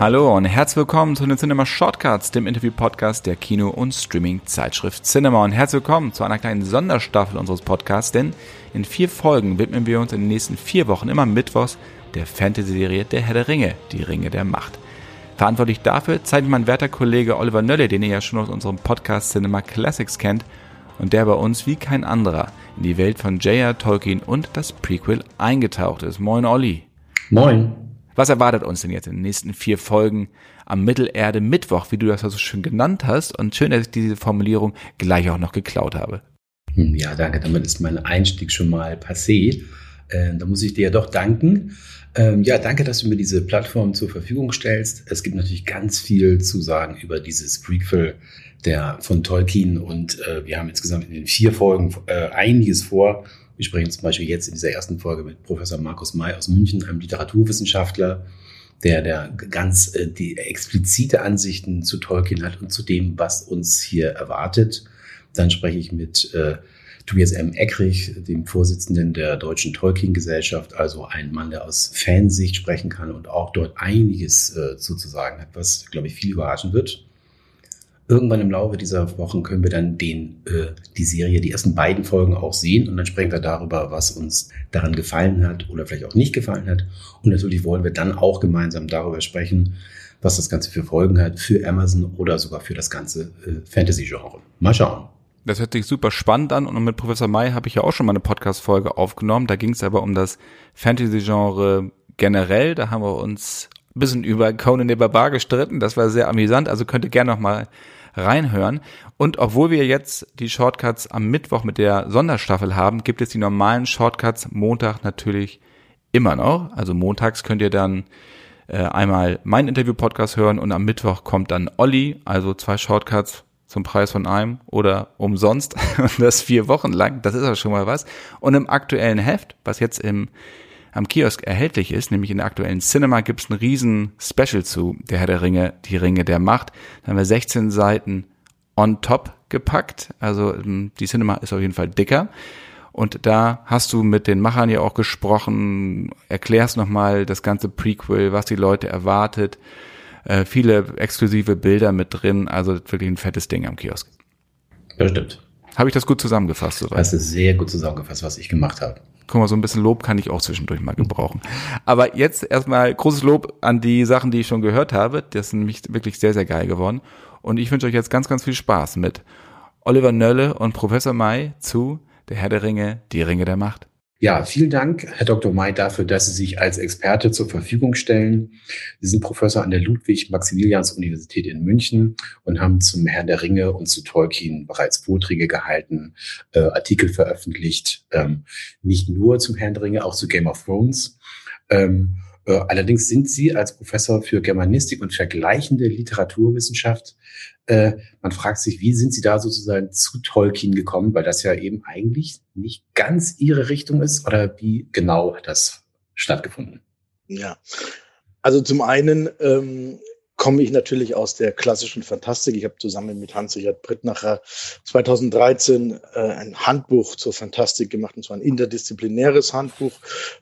Hallo und herzlich willkommen zu den Cinema Shortcuts, dem Interview-Podcast der Kino- und Streaming-Zeitschrift Cinema. Und herzlich willkommen zu einer kleinen Sonderstaffel unseres Podcasts, denn in vier Folgen widmen wir uns in den nächsten vier Wochen immer mittwochs der Fantasy-Serie Der Herr der Ringe, die Ringe der Macht. Verantwortlich dafür zeigt mein werter Kollege Oliver Nölle, den ihr ja schon aus unserem Podcast Cinema Classics kennt und der bei uns wie kein anderer in die Welt von J.R. Tolkien und das Prequel eingetaucht ist. Moin Olli. Moin. Was erwartet uns denn jetzt in den nächsten vier Folgen am Mittelerde Mittwoch, wie du das so schön genannt hast? Und schön, dass ich diese Formulierung gleich auch noch geklaut habe. Hm, ja, danke. Damit ist mein Einstieg schon mal passé. Äh, da muss ich dir ja doch danken. Ähm, ja, danke, dass du mir diese Plattform zur Verfügung stellst. Es gibt natürlich ganz viel zu sagen über dieses Prequel der von Tolkien und äh, wir haben insgesamt in den vier Folgen äh, einiges vor. Wir sprechen zum Beispiel jetzt in dieser ersten Folge mit Professor Markus May aus München, einem Literaturwissenschaftler, der, der ganz äh, die explizite Ansichten zu Tolkien hat und zu dem, was uns hier erwartet. Dann spreche ich mit äh, Tobias M. Eckrich, dem Vorsitzenden der Deutschen Tolkien-Gesellschaft, also ein Mann, der aus Fansicht sprechen kann und auch dort einiges äh, zu, zu sagen hat, was, glaube ich, viel überraschen wird. Irgendwann im Laufe dieser Wochen können wir dann den, äh, die Serie, die ersten beiden Folgen auch sehen und dann sprechen wir darüber, was uns daran gefallen hat oder vielleicht auch nicht gefallen hat. Und natürlich wollen wir dann auch gemeinsam darüber sprechen, was das Ganze für Folgen hat für Amazon oder sogar für das ganze äh, Fantasy-Genre. Mal schauen. Das hört sich super spannend an und mit Professor May habe ich ja auch schon mal eine Podcast-Folge aufgenommen. Da ging es aber um das Fantasy-Genre generell. Da haben wir uns ein bisschen über Conan the Barbar gestritten. Das war sehr amüsant. Also könnt ihr gerne noch mal reinhören. Und obwohl wir jetzt die Shortcuts am Mittwoch mit der Sonderstaffel haben, gibt es die normalen Shortcuts Montag natürlich immer noch. Also montags könnt ihr dann äh, einmal mein Interview-Podcast hören und am Mittwoch kommt dann Olli, also zwei Shortcuts zum Preis von einem oder umsonst das vier Wochen lang. Das ist aber schon mal was. Und im aktuellen Heft, was jetzt im am Kiosk erhältlich ist, nämlich in der aktuellen Cinema, gibt es ein riesen Special zu Der Herr der Ringe, die Ringe der Macht. Da haben wir 16 Seiten on top gepackt. Also ähm, die Cinema ist auf jeden Fall dicker. Und da hast du mit den Machern ja auch gesprochen, erklärst nochmal das ganze Prequel, was die Leute erwartet. Äh, viele exklusive Bilder mit drin, also wirklich ein fettes Ding am Kiosk. Bestimmt. Habe ich das gut zusammengefasst? Soweit? Hast du sehr gut zusammengefasst, was ich gemacht habe. Guck mal, so ein bisschen Lob kann ich auch zwischendurch mal gebrauchen. Aber jetzt erstmal großes Lob an die Sachen, die ich schon gehört habe. Das sind nämlich wirklich sehr, sehr geil geworden. Und ich wünsche euch jetzt ganz, ganz viel Spaß mit Oliver Nölle und Professor May zu Der Herr der Ringe, die Ringe der Macht. Ja, vielen Dank, Herr Dr. May, dafür, dass Sie sich als Experte zur Verfügung stellen. Sie sind Professor an der Ludwig-Maximilians-Universität in München und haben zum Herrn der Ringe und zu Tolkien bereits Vorträge gehalten, äh, Artikel veröffentlicht, ähm, nicht nur zum Herrn der Ringe, auch zu Game of Thrones. Ähm, äh, allerdings sind Sie als Professor für Germanistik und vergleichende Literaturwissenschaft äh, man fragt sich, wie sind Sie da sozusagen zu Tolkien gekommen, weil das ja eben eigentlich nicht ganz Ihre Richtung ist oder wie genau hat das stattgefunden? Ja, also zum einen ähm, komme ich natürlich aus der klassischen Fantastik. Ich habe zusammen mit Hans-Richard Brittnacher 2013 äh, ein Handbuch zur Fantastik gemacht, und zwar ein interdisziplinäres Handbuch.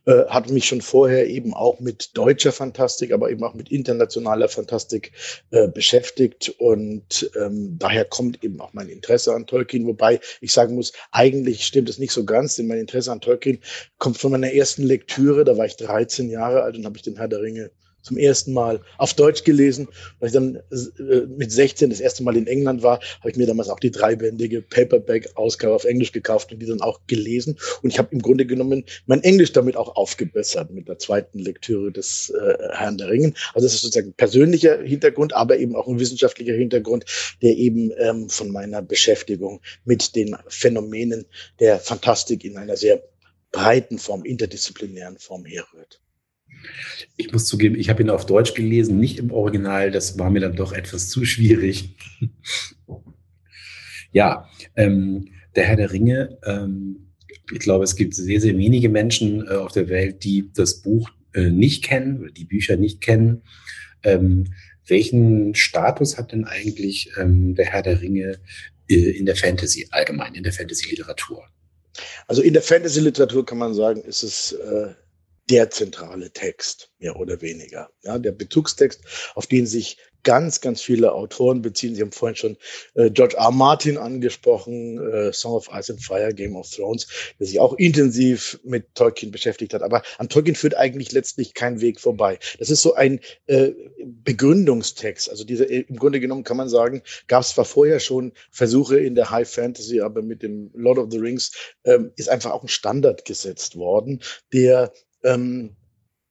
Äh, hat mich schon vorher eben auch mit deutscher Fantastik, aber eben auch mit internationaler Fantastik äh, beschäftigt. Und ähm, daher kommt eben auch mein Interesse an Tolkien. Wobei ich sagen muss, eigentlich stimmt es nicht so ganz, denn mein Interesse an Tolkien kommt von meiner ersten Lektüre. Da war ich 13 Jahre alt und habe ich den Herr der Ringe zum ersten Mal auf Deutsch gelesen. Weil ich dann äh, mit 16 das erste Mal in England war, habe ich mir damals auch die dreibändige Paperback-Ausgabe auf Englisch gekauft und die dann auch gelesen. Und ich habe im Grunde genommen mein Englisch damit auch aufgebessert mit der zweiten Lektüre des äh, Herrn der Ringen. Also das ist sozusagen ein persönlicher Hintergrund, aber eben auch ein wissenschaftlicher Hintergrund, der eben ähm, von meiner Beschäftigung mit den Phänomenen der Fantastik in einer sehr breiten Form, interdisziplinären Form herrührt. Ich muss zugeben, ich habe ihn auf Deutsch gelesen, nicht im Original. Das war mir dann doch etwas zu schwierig. ja, ähm, der Herr der Ringe. Ähm, ich glaube, es gibt sehr, sehr wenige Menschen äh, auf der Welt, die das Buch äh, nicht kennen oder die Bücher nicht kennen. Ähm, welchen Status hat denn eigentlich ähm, der Herr der Ringe äh, in der Fantasy allgemein, in der Fantasy-Literatur? Also in der Fantasy-Literatur kann man sagen, ist es äh, der zentrale Text, mehr oder weniger. Ja, der Bezugstext, auf den sich ganz, ganz viele Autoren beziehen. Sie haben vorhin schon äh, George R. Martin angesprochen, äh, Song of Ice and Fire, Game of Thrones, der sich auch intensiv mit Tolkien beschäftigt hat. Aber an Tolkien führt eigentlich letztlich kein Weg vorbei. Das ist so ein äh, Begründungstext. Also diese, äh, im Grunde genommen kann man sagen, gab es zwar vorher schon Versuche in der High Fantasy, aber mit dem Lord of the Rings ähm, ist einfach auch ein Standard gesetzt worden, der ähm,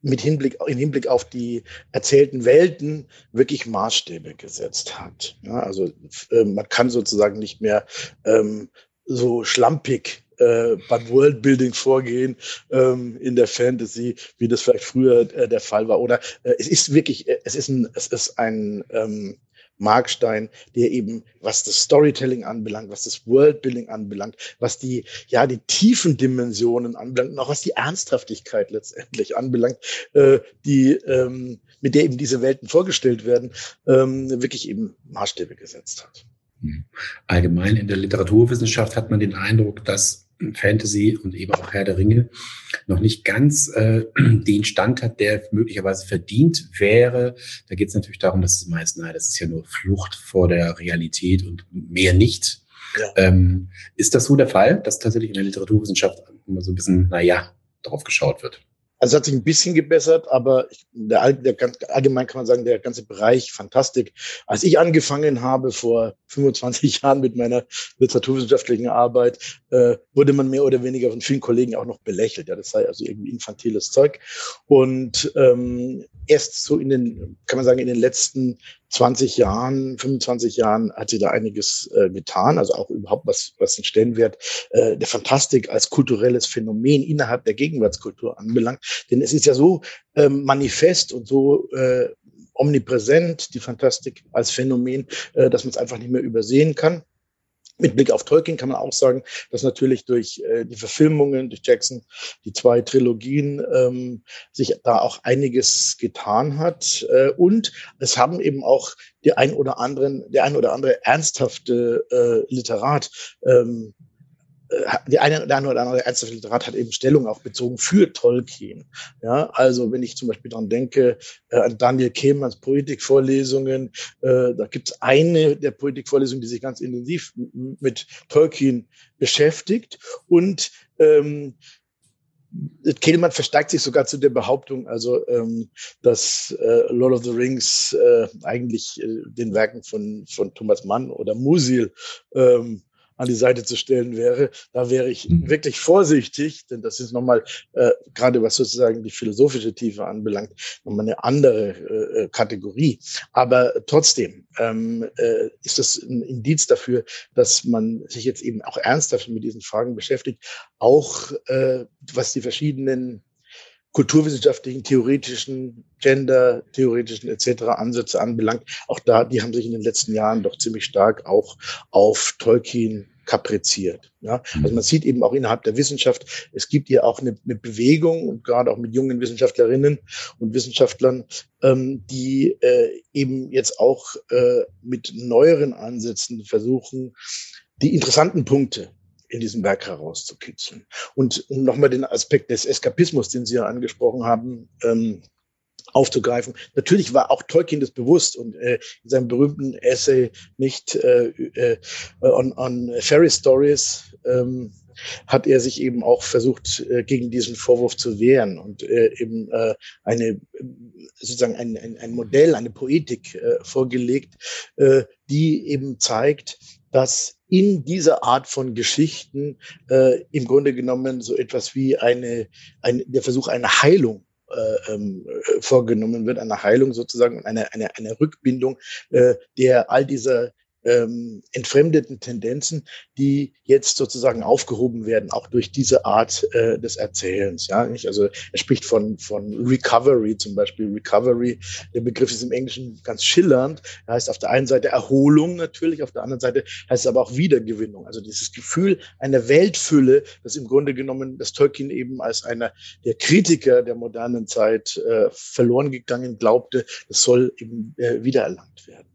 mit Hinblick, in Hinblick auf die erzählten Welten wirklich Maßstäbe gesetzt hat. Ja, also äh, man kann sozusagen nicht mehr ähm, so schlampig äh, beim Worldbuilding vorgehen ähm, in der Fantasy, wie das vielleicht früher äh, der Fall war. Oder äh, es ist wirklich, äh, es ist ein, es ist ein ähm, Markstein, der eben, was das Storytelling anbelangt, was das Worldbuilding anbelangt, was die, ja, die tiefen Dimensionen anbelangt und auch was die Ernsthaftigkeit letztendlich anbelangt, äh, die, ähm, mit der eben diese Welten vorgestellt werden, ähm, wirklich eben Maßstäbe gesetzt hat. Allgemein in der Literaturwissenschaft hat man den Eindruck, dass Fantasy und eben auch Herr der Ringe noch nicht ganz äh, den Stand hat, der möglicherweise verdient wäre. Da geht es natürlich darum, dass es meist, naja, das ist ja nur Flucht vor der Realität und mehr nicht. Ja. Ähm, ist das so der Fall, dass tatsächlich in der Literaturwissenschaft immer so ein bisschen, naja, drauf geschaut wird? Also hat sich ein bisschen gebessert, aber der, der, allgemein kann man sagen, der ganze Bereich Fantastik. Als ich angefangen habe vor 25 Jahren mit meiner literaturwissenschaftlichen Arbeit, äh, wurde man mehr oder weniger von vielen Kollegen auch noch belächelt. Ja, das sei also irgendwie infantiles Zeug. Und ähm, erst so in den, kann man sagen, in den letzten 20 Jahren, 25 Jahren hat sie da einiges äh, getan, also auch überhaupt was, was den Stellenwert äh, der Fantastik als kulturelles Phänomen innerhalb der Gegenwartskultur anbelangt. Denn es ist ja so ähm, manifest und so äh, omnipräsent, die Fantastik als Phänomen, äh, dass man es einfach nicht mehr übersehen kann. Mit Blick auf Tolkien kann man auch sagen, dass natürlich durch äh, die Verfilmungen, durch Jackson, die zwei Trilogien, ähm, sich da auch einiges getan hat. Äh, und es haben eben auch die ein oder anderen, der ein oder andere ernsthafte äh, Literat ähm, äh, die eine, der eine oder andere ernsthafte Literat hat eben Stellung auch bezogen für Tolkien. Ja, also wenn ich zum Beispiel daran denke, äh, an Daniel Kehmanns Poetikvorlesungen, äh, da gibt es eine der Poetikvorlesungen, die sich ganz intensiv mit Tolkien beschäftigt und ähm, Kehlmann versteigt sich sogar zu der Behauptung, also ähm, dass äh, Lord of the Rings äh, eigentlich äh, den Werken von von Thomas Mann oder Musil ähm, an die Seite zu stellen wäre. Da wäre ich mhm. wirklich vorsichtig, denn das ist nochmal, äh, gerade was sozusagen die philosophische Tiefe anbelangt, nochmal eine andere äh, äh, Kategorie. Aber trotzdem ähm, äh, ist das ein Indiz dafür, dass man sich jetzt eben auch ernsthaft mit diesen Fragen beschäftigt, auch äh, was die verschiedenen kulturwissenschaftlichen, theoretischen, gender-theoretischen etc. Ansätze anbelangt. Auch da, die haben sich in den letzten Jahren doch ziemlich stark auch auf Tolkien kapriziert. Ja? Also man sieht eben auch innerhalb der Wissenschaft, es gibt hier auch eine, eine Bewegung und gerade auch mit jungen Wissenschaftlerinnen und Wissenschaftlern, ähm, die äh, eben jetzt auch äh, mit neueren Ansätzen versuchen, die interessanten Punkte in diesem Werk herauszukitzeln. Und um nochmal den Aspekt des Eskapismus, den Sie ja angesprochen haben, ähm, aufzugreifen. Natürlich war auch Tolkien das bewusst und äh, in seinem berühmten Essay nicht äh, äh, on, on Fairy Stories ähm, hat er sich eben auch versucht, äh, gegen diesen Vorwurf zu wehren und äh, eben äh, eine sozusagen ein, ein, ein Modell, eine Poetik äh, vorgelegt, äh, die eben zeigt, dass in dieser Art von Geschichten äh, im Grunde genommen so etwas wie eine, ein, der Versuch einer Heilung äh, ähm, vorgenommen wird, eine Heilung sozusagen, eine, eine, eine Rückbindung äh, der all dieser ähm, entfremdeten Tendenzen, die jetzt sozusagen aufgehoben werden, auch durch diese Art äh, des Erzählens. Ja, nicht? Also er spricht von von Recovery zum Beispiel. Recovery, der Begriff ist im Englischen ganz schillernd. Er heißt auf der einen Seite Erholung natürlich, auf der anderen Seite heißt es aber auch Wiedergewinnung. Also dieses Gefühl einer Weltfülle, das im Grunde genommen das Tolkien eben als einer der Kritiker der modernen Zeit äh, verloren gegangen glaubte, das soll eben äh, wiedererlangt werden.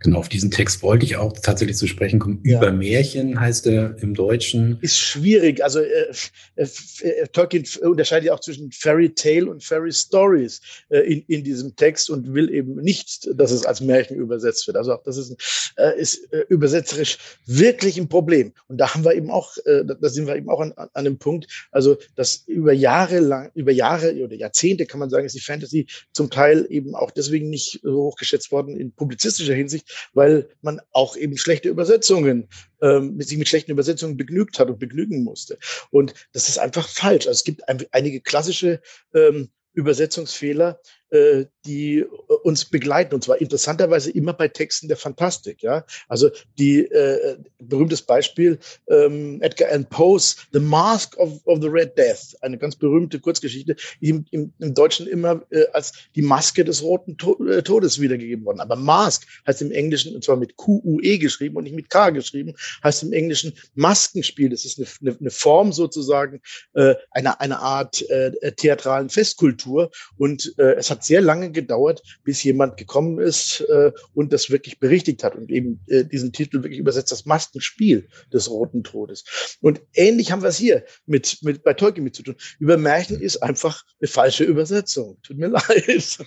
Genau, auf diesen Text wollte ich auch tatsächlich zu sprechen kommen. Ja. Über Märchen heißt er im Deutschen. Ist schwierig. Also äh, äh, äh, Tolkien unterscheidet ja auch zwischen Fairy Tale und Fairy Stories äh, in, in diesem Text und will eben nicht, dass es als Märchen übersetzt wird. Also auch das ist, äh, ist äh, übersetzerisch wirklich ein Problem. Und da haben wir eben auch, äh, da sind wir eben auch an, an einem Punkt, also dass über Jahre lang, über Jahre oder Jahrzehnte kann man sagen, ist die Fantasy zum Teil eben auch deswegen nicht hochgeschätzt worden in publizistischer Hinsicht, weil man auch eben schlechte Übersetzungen, ähm, sich mit schlechten Übersetzungen begnügt hat und begnügen musste. Und das ist einfach falsch. Also es gibt ein, einige klassische ähm, Übersetzungsfehler, äh, die äh, uns begleiten und zwar interessanterweise immer bei Texten der Fantastik. Ja, also die äh, berühmtes Beispiel ähm, Edgar Allan Poe's The Mask of, of the Red Death, eine ganz berühmte Kurzgeschichte, die im, im, im Deutschen immer äh, als die Maske des roten äh, Todes wiedergegeben worden. Aber Mask heißt im Englischen und zwar mit Q U E geschrieben und nicht mit K geschrieben, heißt im Englischen Maskenspiel. Das ist eine, eine, eine Form sozusagen äh, einer eine Art äh, theatralen Festkultur und äh, es hat sehr lange gedauert, bis jemand gekommen ist äh, und das wirklich berichtigt hat und eben äh, diesen Titel wirklich übersetzt, das Maskenspiel des Roten Todes. Und ähnlich haben wir es hier mit, mit bei Tolkien mit zu tun. Über Märchen ist einfach eine falsche Übersetzung. Tut mir leid.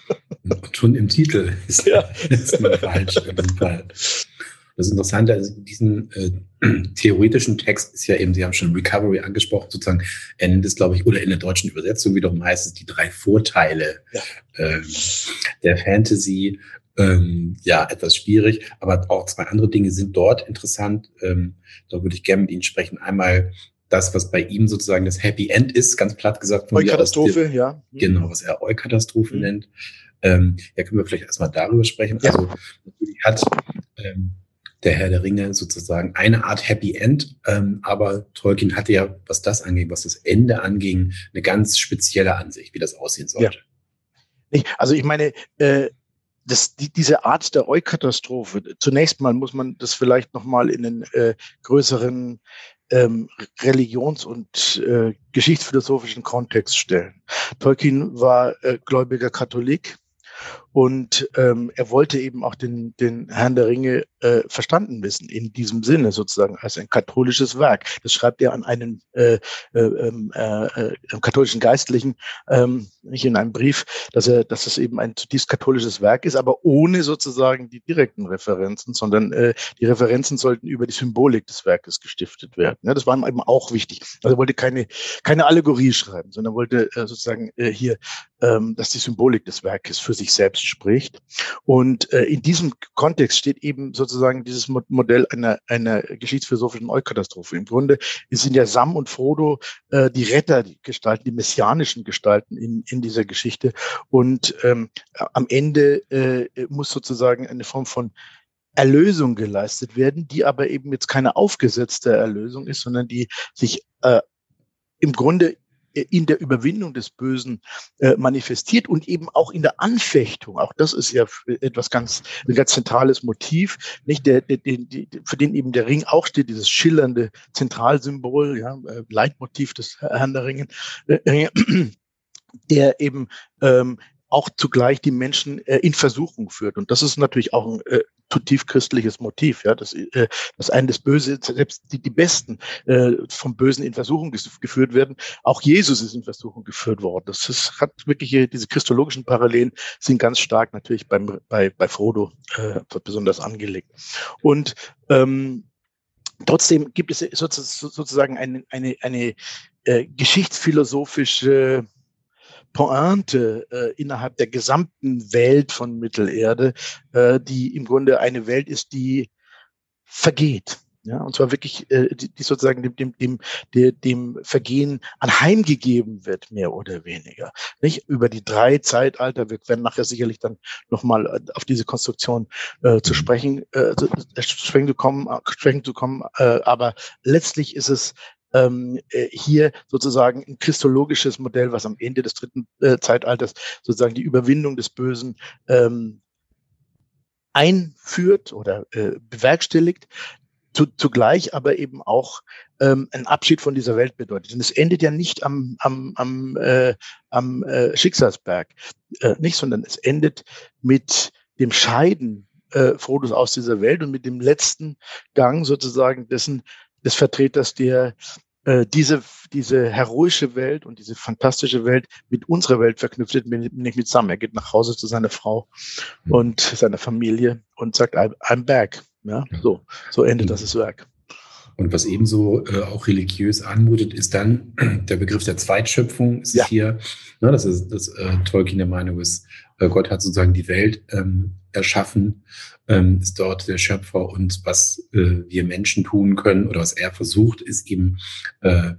Schon im Titel ist, ja. ist man falsch. Das Interessante also in diesem äh, theoretischen Text ist ja eben, Sie haben schon Recovery angesprochen, sozusagen, er nennt es, glaube ich, oder in der deutschen Übersetzung wiederum heißt es die drei Vorteile ja. ähm, der Fantasy. Ähm, ja, etwas schwierig, aber auch zwei andere Dinge sind dort interessant. Ähm, da würde ich gerne mit Ihnen sprechen. Einmal das, was bei ihm sozusagen das Happy End ist, ganz platt gesagt. Eukatastrophe, ja. Genau, was er Eukatastrophe mhm. nennt. Ähm, ja, können wir vielleicht erstmal darüber sprechen. Ja. Also natürlich hat ähm, der Herr der Ringe sozusagen eine Art Happy End, ähm, aber Tolkien hatte ja, was das anging, was das Ende anging, eine ganz spezielle Ansicht, wie das aussehen sollte. Ja. Also ich meine, äh, das, die, diese Art der Eukatastrophe, zunächst mal muss man das vielleicht nochmal in einen äh, größeren ähm, religions- und äh, geschichtsphilosophischen Kontext stellen. Tolkien war äh, gläubiger Katholik und ähm, er wollte eben auch den, den Herrn der Ringe äh, verstanden wissen, in diesem Sinne sozusagen als ein katholisches Werk. Das schreibt er an einen äh, äh, ähm, äh, äh, katholischen Geistlichen, ähm, nicht in einem Brief, dass er, dass es eben ein zutiefst katholisches Werk ist, aber ohne sozusagen die direkten Referenzen, sondern äh, die Referenzen sollten über die Symbolik des Werkes gestiftet werden. Ja, das war ihm eben auch wichtig. Also er wollte keine, keine Allegorie schreiben, sondern wollte äh, sozusagen äh, hier, ähm, dass die Symbolik des Werkes für sich selbst spricht. Und äh, in diesem Kontext steht eben sozusagen dieses Modell einer, einer geschichtsphilosophischen Eukatastrophe. Im Grunde sind ja Sam und Frodo äh, die Retter, Gestalten, die messianischen Gestalten in, in dieser Geschichte. Und ähm, am Ende äh, muss sozusagen eine Form von Erlösung geleistet werden, die aber eben jetzt keine aufgesetzte Erlösung ist, sondern die sich äh, im Grunde in der Überwindung des Bösen äh, manifestiert und eben auch in der Anfechtung. Auch das ist ja etwas ganz, ein ganz zentrales Motiv, nicht der, der, der, für den eben der Ring auch steht, dieses schillernde Zentralsymbol, ja, äh, Leitmotiv des Herrn der Ringe, äh, der eben ähm, auch zugleich die Menschen äh, in Versuchung führt. Und das ist natürlich auch ein äh, zutiefst christliches Motiv, ja, dass, äh, dass einen das Böse, selbst die, die Besten äh, vom Bösen in Versuchung geführt werden. Auch Jesus ist in Versuchung geführt worden. Das ist, hat wirklich hier, diese christologischen Parallelen sind ganz stark natürlich beim, bei, bei Frodo äh, besonders angelegt. Und ähm, trotzdem gibt es sozusagen eine, eine, eine äh, geschichtsphilosophische Pointe äh, innerhalb der gesamten Welt von Mittelerde, äh, die im Grunde eine Welt ist, die vergeht. Ja, und zwar wirklich, äh, die, die sozusagen dem, dem, dem, dem, Vergehen anheimgegeben wird, mehr oder weniger. Nicht über die drei Zeitalter, wir werden nachher sicherlich dann nochmal äh, auf diese Konstruktion äh, zu sprechen, äh, zu, sprechen zu kommen, äh, sprechen zu kommen, äh, aber letztlich ist es ähm, äh, hier sozusagen ein christologisches Modell, was am Ende des dritten äh, Zeitalters sozusagen die Überwindung des Bösen ähm, einführt oder äh, bewerkstelligt, zu, zugleich aber eben auch ähm, ein Abschied von dieser Welt bedeutet. Und es endet ja nicht am, am, am, äh, am äh, Schicksalsberg, äh, nicht, sondern es endet mit dem Scheiden äh, Frodos aus dieser Welt und mit dem letzten Gang sozusagen dessen des Vertreters, der äh, diese, diese heroische Welt und diese fantastische Welt mit unserer Welt verknüpft, nämlich mit Sam. Er geht nach Hause zu seiner Frau mhm. und seiner Familie und sagt, I'm back. Ja, so, so endet das Werk. Und was ebenso äh, auch religiös anmutet, ist dann der Begriff der Zweitschöpfung. Ist ja. hier, ne, das ist das äh, Tolkien der Meinung ist, Gott hat sozusagen die Welt ähm, erschaffen, ähm, ist dort der Schöpfer und was äh, wir Menschen tun können oder was er versucht, ist eben äh,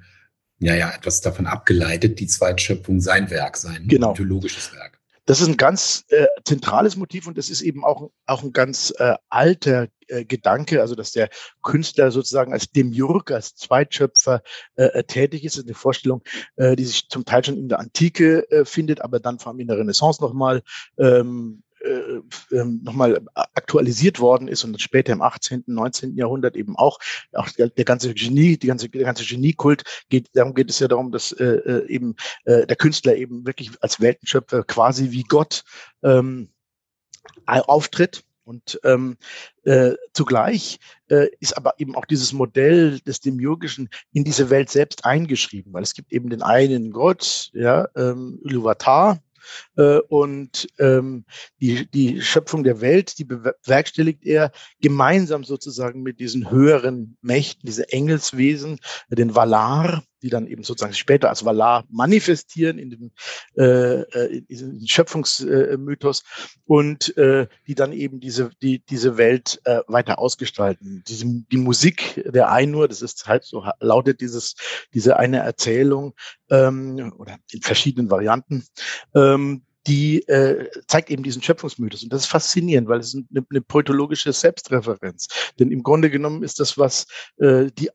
ja ja etwas davon abgeleitet, die Zweitschöpfung sein Werk sein, genau. mythologisches Werk. Das ist ein ganz äh, zentrales Motiv und das ist eben auch, auch ein ganz äh, alter äh, Gedanke, also dass der Künstler sozusagen als Demiurg, als Zweitschöpfer äh, äh, tätig ist. Das ist eine Vorstellung, äh, die sich zum Teil schon in der Antike äh, findet, aber dann vor allem in der Renaissance nochmal ähm, äh, ähm, nochmal aktualisiert worden ist und später im 18., 19. Jahrhundert eben auch, auch der, ganze Genie, die ganze, der ganze Geniekult geht, darum geht es ja darum, dass äh, äh, eben äh, der Künstler eben wirklich als Weltenschöpfer quasi wie Gott ähm, auftritt. Und ähm, äh, zugleich äh, ist aber eben auch dieses Modell des Demiurgischen in diese Welt selbst eingeschrieben, weil es gibt eben den einen Gott, ja, ähm, Iluvatar, äh, und ähm, die, die Schöpfung der Welt, die bewerkstelligt er gemeinsam sozusagen mit diesen höheren Mächten, diese Engelswesen, den Valar, die dann eben sozusagen später als Valar manifestieren in dem, äh, äh in Schöpfungsmythos und äh, die dann eben diese, die, diese Welt äh, weiter ausgestalten. Diese, die Musik der Einur, das ist halt so lautet dieses, diese eine Erzählung ähm, oder in verschiedenen Varianten, ähm, die äh, zeigt eben diesen Schöpfungsmythos. Und das ist faszinierend, weil es eine, eine poetologische Selbstreferenz. Denn im Grunde genommen ist das, was äh, die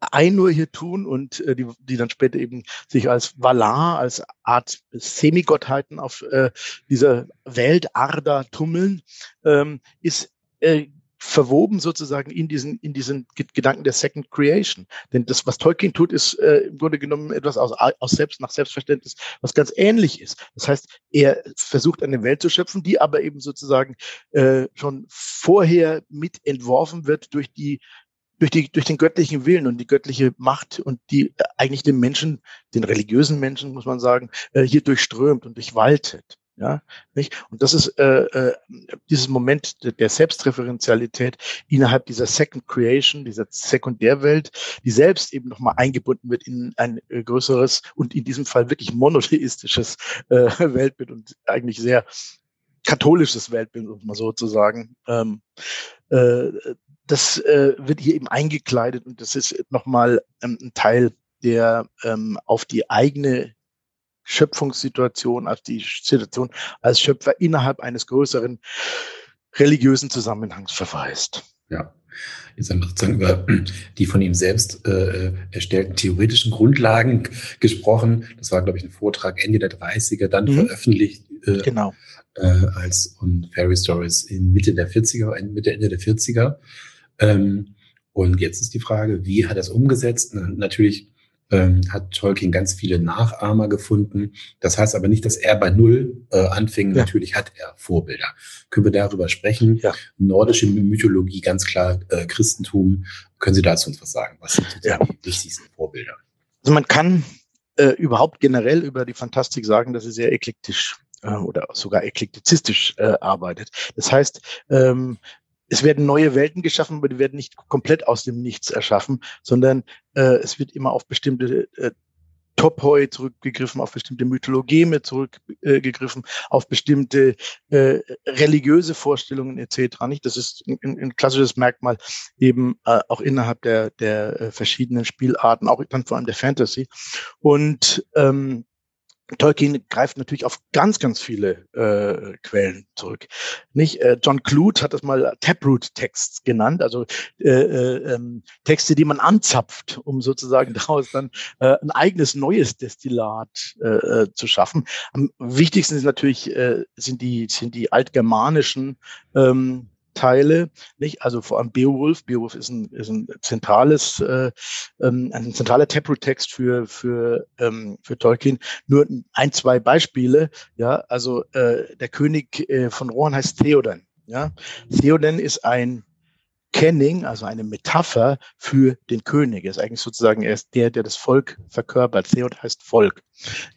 Einur hier tun und äh, die, die dann später eben sich als Valar, als Art Semigottheiten auf äh, dieser Welt Arda tummeln, ähm, ist äh, verwoben sozusagen in diesen, in diesen Gedanken der Second Creation. Denn das, was Tolkien tut, ist äh, im Grunde genommen etwas aus, aus selbst, nach Selbstverständnis, was ganz ähnlich ist. Das heißt, er versucht eine Welt zu schöpfen, die aber eben sozusagen äh, schon vorher mit entworfen wird durch die durch, die, durch den göttlichen Willen und die göttliche Macht und die äh, eigentlich den Menschen, den religiösen Menschen, muss man sagen, äh, hier durchströmt und durchwaltet. Ja, nicht? Und das ist äh, äh, dieses Moment der, Selbstreferenzialität innerhalb dieser Second Creation, dieser Sekundärwelt, die selbst eben nochmal eingebunden wird in ein äh, größeres und in diesem Fall wirklich monotheistisches äh, Weltbild und eigentlich sehr katholisches Weltbild, um mal so zu sagen. Ähm, äh, das äh, wird hier eben eingekleidet und das ist nochmal ähm, ein Teil, der ähm, auf die eigene Schöpfungssituation, auf die Situation als Schöpfer innerhalb eines größeren religiösen Zusammenhangs verweist. Ja. Jetzt haben wir sozusagen über die von ihm selbst äh, erstellten theoretischen Grundlagen gesprochen. Das war, glaube ich, ein Vortrag Ende der 30er, dann mhm. veröffentlicht äh, genau. äh, als und Fairy Stories in Mitte der 40er, Mitte, Ende der 40er. Ähm, und jetzt ist die Frage, wie hat er es umgesetzt? Natürlich ähm, hat Tolkien ganz viele Nachahmer gefunden. Das heißt aber nicht, dass er bei Null äh, anfing. Ja. Natürlich hat er Vorbilder. Können wir darüber sprechen? Ja. Nordische Mythologie, ganz klar äh, Christentum. Können Sie dazu uns was sagen? Was sind ja. die wichtigsten Vorbilder? Also man kann äh, überhaupt generell über die Fantastik sagen, dass sie sehr eklektisch äh, oder sogar eklektizistisch äh, arbeitet. Das heißt, ähm, es werden neue Welten geschaffen, aber die werden nicht komplett aus dem Nichts erschaffen, sondern äh, es wird immer auf bestimmte äh, Topoi zurückgegriffen, auf bestimmte Mythologeme zurückgegriffen, äh, auf bestimmte äh, religiöse Vorstellungen etc. Nicht? Das ist ein, ein klassisches Merkmal eben äh, auch innerhalb der, der äh, verschiedenen Spielarten, auch dann vor allem der Fantasy. Und ähm, Tolkien greift natürlich auf ganz, ganz viele äh, Quellen zurück. Nicht? Äh, John Clute hat das mal Taproot-Texts genannt, also äh, äh, ähm, Texte, die man anzapft, um sozusagen daraus dann äh, ein eigenes neues Destillat äh, äh, zu schaffen. Am wichtigsten ist natürlich äh, sind die sind die altgermanischen ähm, Teile, nicht? Also vor allem Beowulf. Beowulf ist ein, ist ein zentrales, äh, ähm, ein zentraler Taproot-Text für für ähm, für Tolkien. Nur ein, zwei Beispiele. Ja, also äh, der König äh, von Rohan heißt Theoden. Ja, Theoden ist ein Kenning, also eine Metapher für den König. Er ist eigentlich sozusagen er ist der, der das Volk verkörpert. Theod heißt Volk.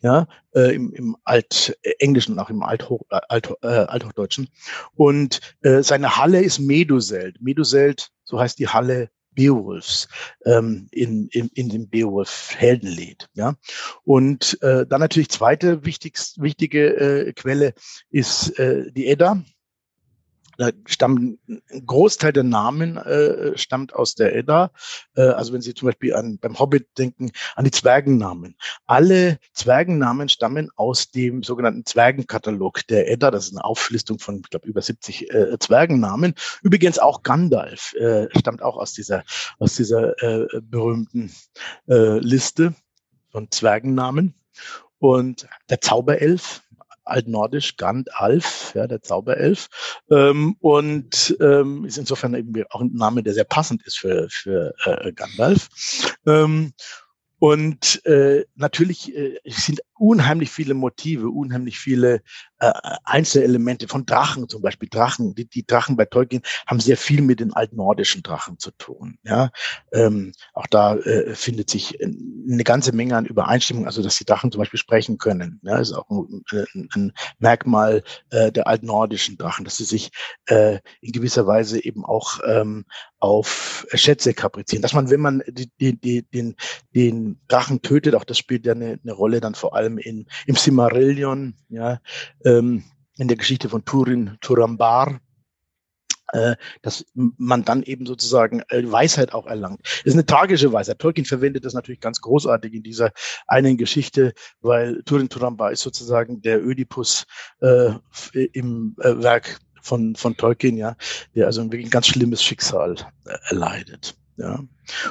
Ja, äh, im, im Altenglischen und auch im Althoch, äh, Alt, äh, Althochdeutschen. Und äh, seine Halle ist Meduselt. Meduselt, so heißt die Halle Beowulfs ähm, in, in, in dem Beowulf-Heldenlied. Ja? Und äh, dann natürlich zweite wichtigst, wichtige äh, Quelle ist äh, die Edda. Da stammen ein Großteil der Namen äh, stammt aus der Edda. Äh, also wenn Sie zum Beispiel an beim Hobbit denken, an die Zwergennamen. Alle Zwergennamen stammen aus dem sogenannten Zwergenkatalog der Edda. Das ist eine Auflistung von, ich glaube, über 70 äh, Zwergennamen. Übrigens auch Gandalf äh, stammt auch aus dieser aus dieser äh, berühmten äh, Liste von Zwergennamen. Und der Zauberelf, altnordisch Gandalf, ja, der Zauberelf. Ähm, und ähm, ist insofern eben auch ein Name, der sehr passend ist für, für äh, Gandalf. Ähm, und äh, natürlich äh, sind unheimlich viele Motive, unheimlich viele äh, Einzelelemente von Drachen zum Beispiel. Drachen, die, die Drachen bei Tolkien haben sehr viel mit den altnordischen Drachen zu tun. Ja, ähm, auch da äh, findet sich eine ganze Menge an Übereinstimmung, also dass die Drachen zum Beispiel sprechen können. Ja, ist auch ein, ein Merkmal äh, der altnordischen Drachen, dass sie sich äh, in gewisser Weise eben auch ähm, auf Schätze kaprizieren. Dass man, wenn man die, die, die, den, den Drachen tötet, auch das spielt ja eine, eine Rolle dann vor allem in, im Simarillion, ja, ähm, in der Geschichte von Turin, Turambar, äh, dass man dann eben sozusagen äh, Weisheit auch erlangt. Das ist eine tragische Weisheit. Tolkien verwendet das natürlich ganz großartig in dieser einen Geschichte, weil Turin Turambar ist sozusagen der Ödipus äh, im äh, Werk von, von Tolkien, ja, der also ein wirklich ganz schlimmes Schicksal äh, erleidet. Ja.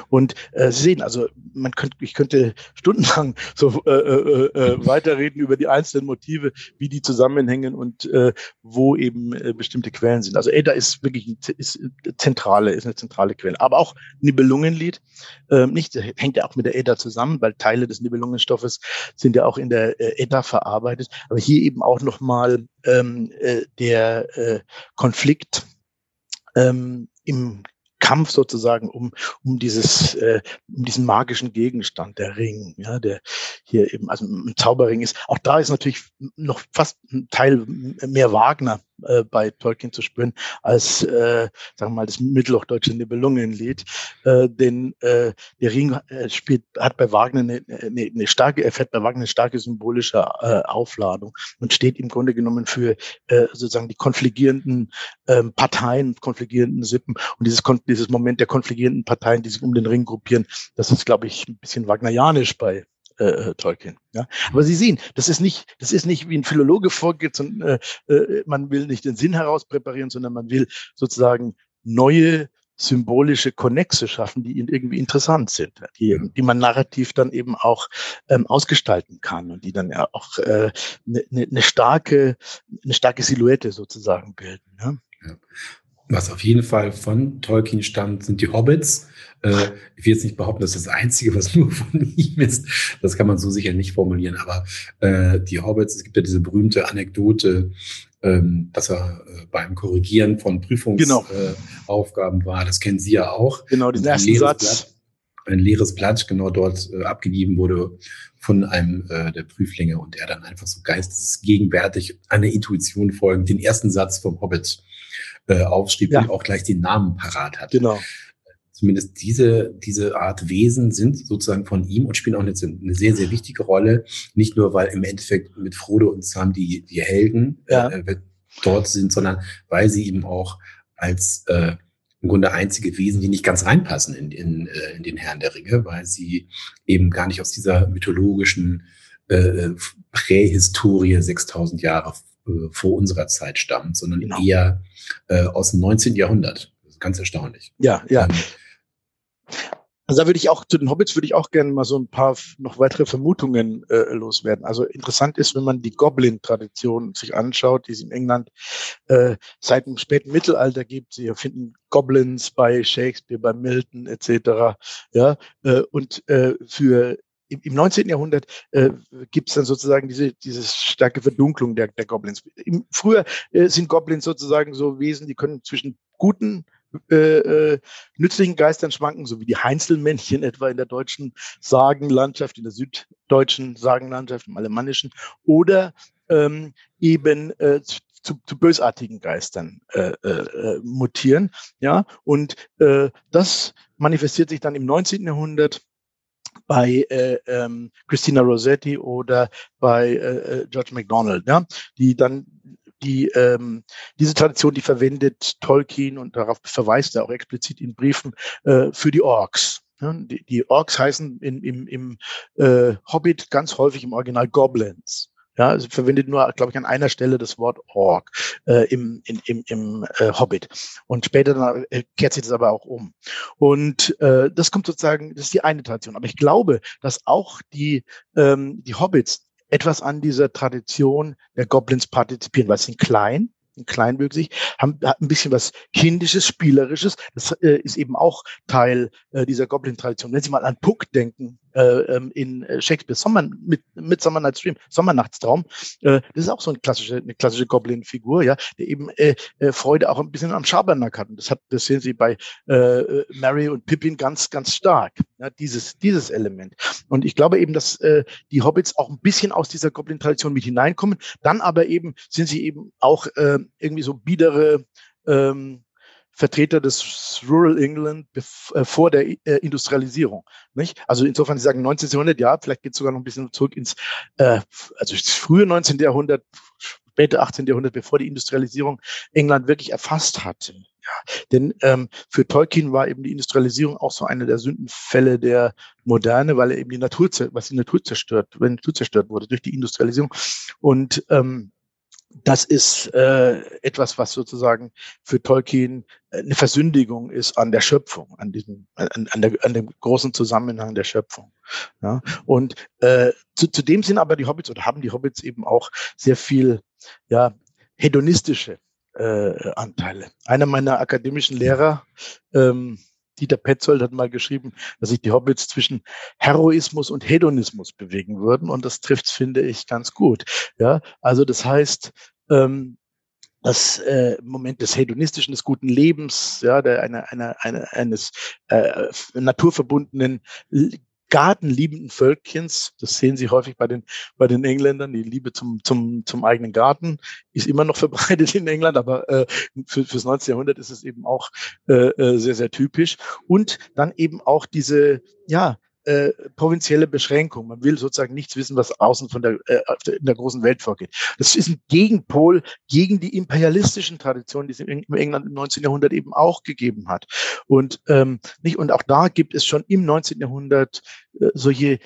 Und äh, Sie sehen, also man könnte, ich könnte stundenlang so äh, äh, äh, weiterreden über die einzelnen Motive, wie die zusammenhängen und äh, wo eben äh, bestimmte Quellen sind. Also Ada ist wirklich ist zentrale, ist eine zentrale Quelle. Aber auch Nibelungenlied, äh, nicht hängt ja auch mit der Ada zusammen, weil Teile des Nibelungenstoffes sind ja auch in der äh, Edda verarbeitet. Aber hier eben auch nochmal ähm, äh, der äh, Konflikt ähm, im Kampf sozusagen um, um dieses, äh, um diesen magischen Gegenstand, der Ring, ja, der hier eben, also ein Zauberring ist. Auch da ist natürlich noch fast ein Teil mehr Wagner äh, bei Tolkien zu spüren als, äh, sagen wir mal, das mittelhochdeutsche Nibelungenlied. Äh, denn äh, der Ring äh, spielt, hat bei Wagner eine, eine, eine starke, erfährt bei Wagner eine starke symbolische äh, Aufladung und steht im Grunde genommen für äh, sozusagen die konfligierenden ähm, Parteien, konfligierenden Sippen und dieses, dieses Moment der konfligierenden Parteien, die sich um den Ring gruppieren, das ist, glaube ich, ein bisschen wagnerianisch bei äh, Tolkien. Ja, aber Sie sehen, das ist nicht, das ist nicht wie ein Philologe vorgeht, und, äh, äh, man will nicht den Sinn herauspräparieren, sondern man will sozusagen neue symbolische Konnexe schaffen, die irgendwie interessant sind, die, die man narrativ dann eben auch ähm, ausgestalten kann und die dann ja auch eine äh, ne, ne, ne starke, eine starke Silhouette sozusagen bilden. Ja? Ja. Was auf jeden Fall von Tolkien stammt, sind die Hobbits. Äh, ich will jetzt nicht behaupten, dass das, Einzige, was nur von ihm ist. Das kann man so sicher nicht formulieren. Aber äh, die Hobbits, es gibt ja diese berühmte Anekdote, ähm, dass er äh, beim Korrigieren von Prüfungsaufgaben genau. äh, war. Das kennen Sie ja auch. Genau, den ersten Satz. Blatt, ein leeres Blatt genau dort äh, abgegeben wurde von einem äh, der Prüflinge und er dann einfach so geistesgegenwärtig einer Intuition folgend den ersten Satz vom Hobbit äh, aufschrieb ja. und auch gleich den Namen parat hat. Genau zumindest diese, diese Art Wesen sind sozusagen von ihm und spielen auch eine, eine, sehr, sehr wichtige Rolle. Nicht nur, weil im Endeffekt mit Frodo und Sam die, die Helden ja. äh, dort sind, sondern weil sie eben auch als äh, im Grunde einzige Wesen, die nicht ganz reinpassen in, in, äh, in den Herrn der Ringe, weil sie eben gar nicht aus dieser mythologischen äh, Prähistorie 6000 Jahre äh, vor unserer Zeit stammen, sondern genau. eher äh, aus dem 19. Jahrhundert. Ganz erstaunlich. Ja, ja. Ähm, also da würde ich auch zu den Hobbits würde ich auch gerne mal so ein paar noch weitere Vermutungen äh, loswerden. Also interessant ist, wenn man die Goblin-Tradition sich anschaut, die es in England äh, seit dem späten Mittelalter gibt. Sie finden Goblins bei Shakespeare, bei Milton etc. Ja, äh, und äh, für im, im 19. Jahrhundert äh, gibt es dann sozusagen diese, diese starke Verdunklung der, der Goblins. Im, früher äh, sind Goblins sozusagen so Wesen, die können zwischen guten äh, äh, nützlichen Geistern schwanken, so wie die Heinzelmännchen etwa in der deutschen Sagenlandschaft, in der süddeutschen Sagenlandschaft, im alemannischen, oder ähm, eben äh, zu, zu bösartigen Geistern äh, äh, mutieren. Ja, und äh, das manifestiert sich dann im 19. Jahrhundert bei äh, ähm, Christina Rossetti oder bei äh, äh, George MacDonald, ja, die dann die ähm, diese Tradition, die verwendet Tolkien und darauf verweist er auch explizit in Briefen äh, für die Orks. Ja, die, die Orks heißen in, im, im äh, Hobbit ganz häufig im Original Goblins. Ja, also verwendet nur, glaube ich, an einer Stelle das Wort Ork äh, im, in, im, im äh, Hobbit. Und später dann, äh, kehrt sich das aber auch um. Und äh, das kommt sozusagen, das ist die eine Tradition. Aber ich glaube, dass auch die, ähm, die Hobbits etwas an dieser Tradition der Goblins partizipieren, weil sie sind klein, kleinwüchsig, haben hat ein bisschen was Kindisches, Spielerisches. Das äh, ist eben auch Teil äh, dieser Goblin-Tradition. Wenn Sie mal an Puck denken, äh, ähm, in äh, Shakespeare Sommer mit mit Summer Night's Dream, Sommernachtstraum, äh, das ist auch so eine klassische eine klassische Goblin-Figur, ja, der eben äh, äh, Freude auch ein bisschen am Schabernack hat. Und das hat das sehen Sie bei äh, Mary und Pippin ganz ganz stark, ja, dieses dieses Element. Und ich glaube eben, dass äh, die Hobbits auch ein bisschen aus dieser Goblin-Tradition mit hineinkommen. Dann aber eben sind sie eben auch äh, irgendwie so biedere ähm, Vertreter des Rural England äh, vor der äh, Industrialisierung. Nicht? Also insofern, Sie sagen 19. Jahrhundert, ja, vielleicht geht es sogar noch ein bisschen zurück ins äh, also frühe 19. Jahrhundert, späte 18. Jahrhundert, bevor die Industrialisierung England wirklich erfasst hatte. Ja, denn ähm, für Tolkien war eben die Industrialisierung auch so eine der Sündenfälle der Moderne, weil er eben die Natur, was die Natur zerstört, wenn die Natur zerstört wurde durch die Industrialisierung. Und ähm, das ist äh, etwas, was sozusagen für Tolkien äh, eine Versündigung ist an der Schöpfung, an diesem, an, an, der, an dem großen Zusammenhang der Schöpfung. Ja? Und äh, zu, zu dem sind aber die Hobbits oder haben die Hobbits eben auch sehr viel ja, hedonistische äh, Anteile. Einer meiner akademischen Lehrer ähm, Dieter Petzold hat mal geschrieben, dass sich die Hobbits zwischen Heroismus und Hedonismus bewegen würden. Und das trifft, finde ich, ganz gut. Ja, also das heißt, ähm, das äh, Moment des hedonistischen, des guten Lebens, ja, der eine, eine, eine, eines äh, naturverbundenen gartenliebenden Völkchens. Das sehen Sie häufig bei den, bei den Engländern. Die Liebe zum, zum, zum eigenen Garten ist immer noch verbreitet in England, aber äh, für, fürs 19. Jahrhundert ist es eben auch äh, äh, sehr, sehr typisch. Und dann eben auch diese, ja, äh, provinzielle Beschränkung. Man will sozusagen nichts wissen, was außen von der, äh, in der großen Welt vorgeht. Das ist ein Gegenpol gegen die imperialistischen Traditionen, die es in England im 19. Jahrhundert eben auch gegeben hat. Und ähm, nicht und auch da gibt es schon im 19. Jahrhundert äh, solche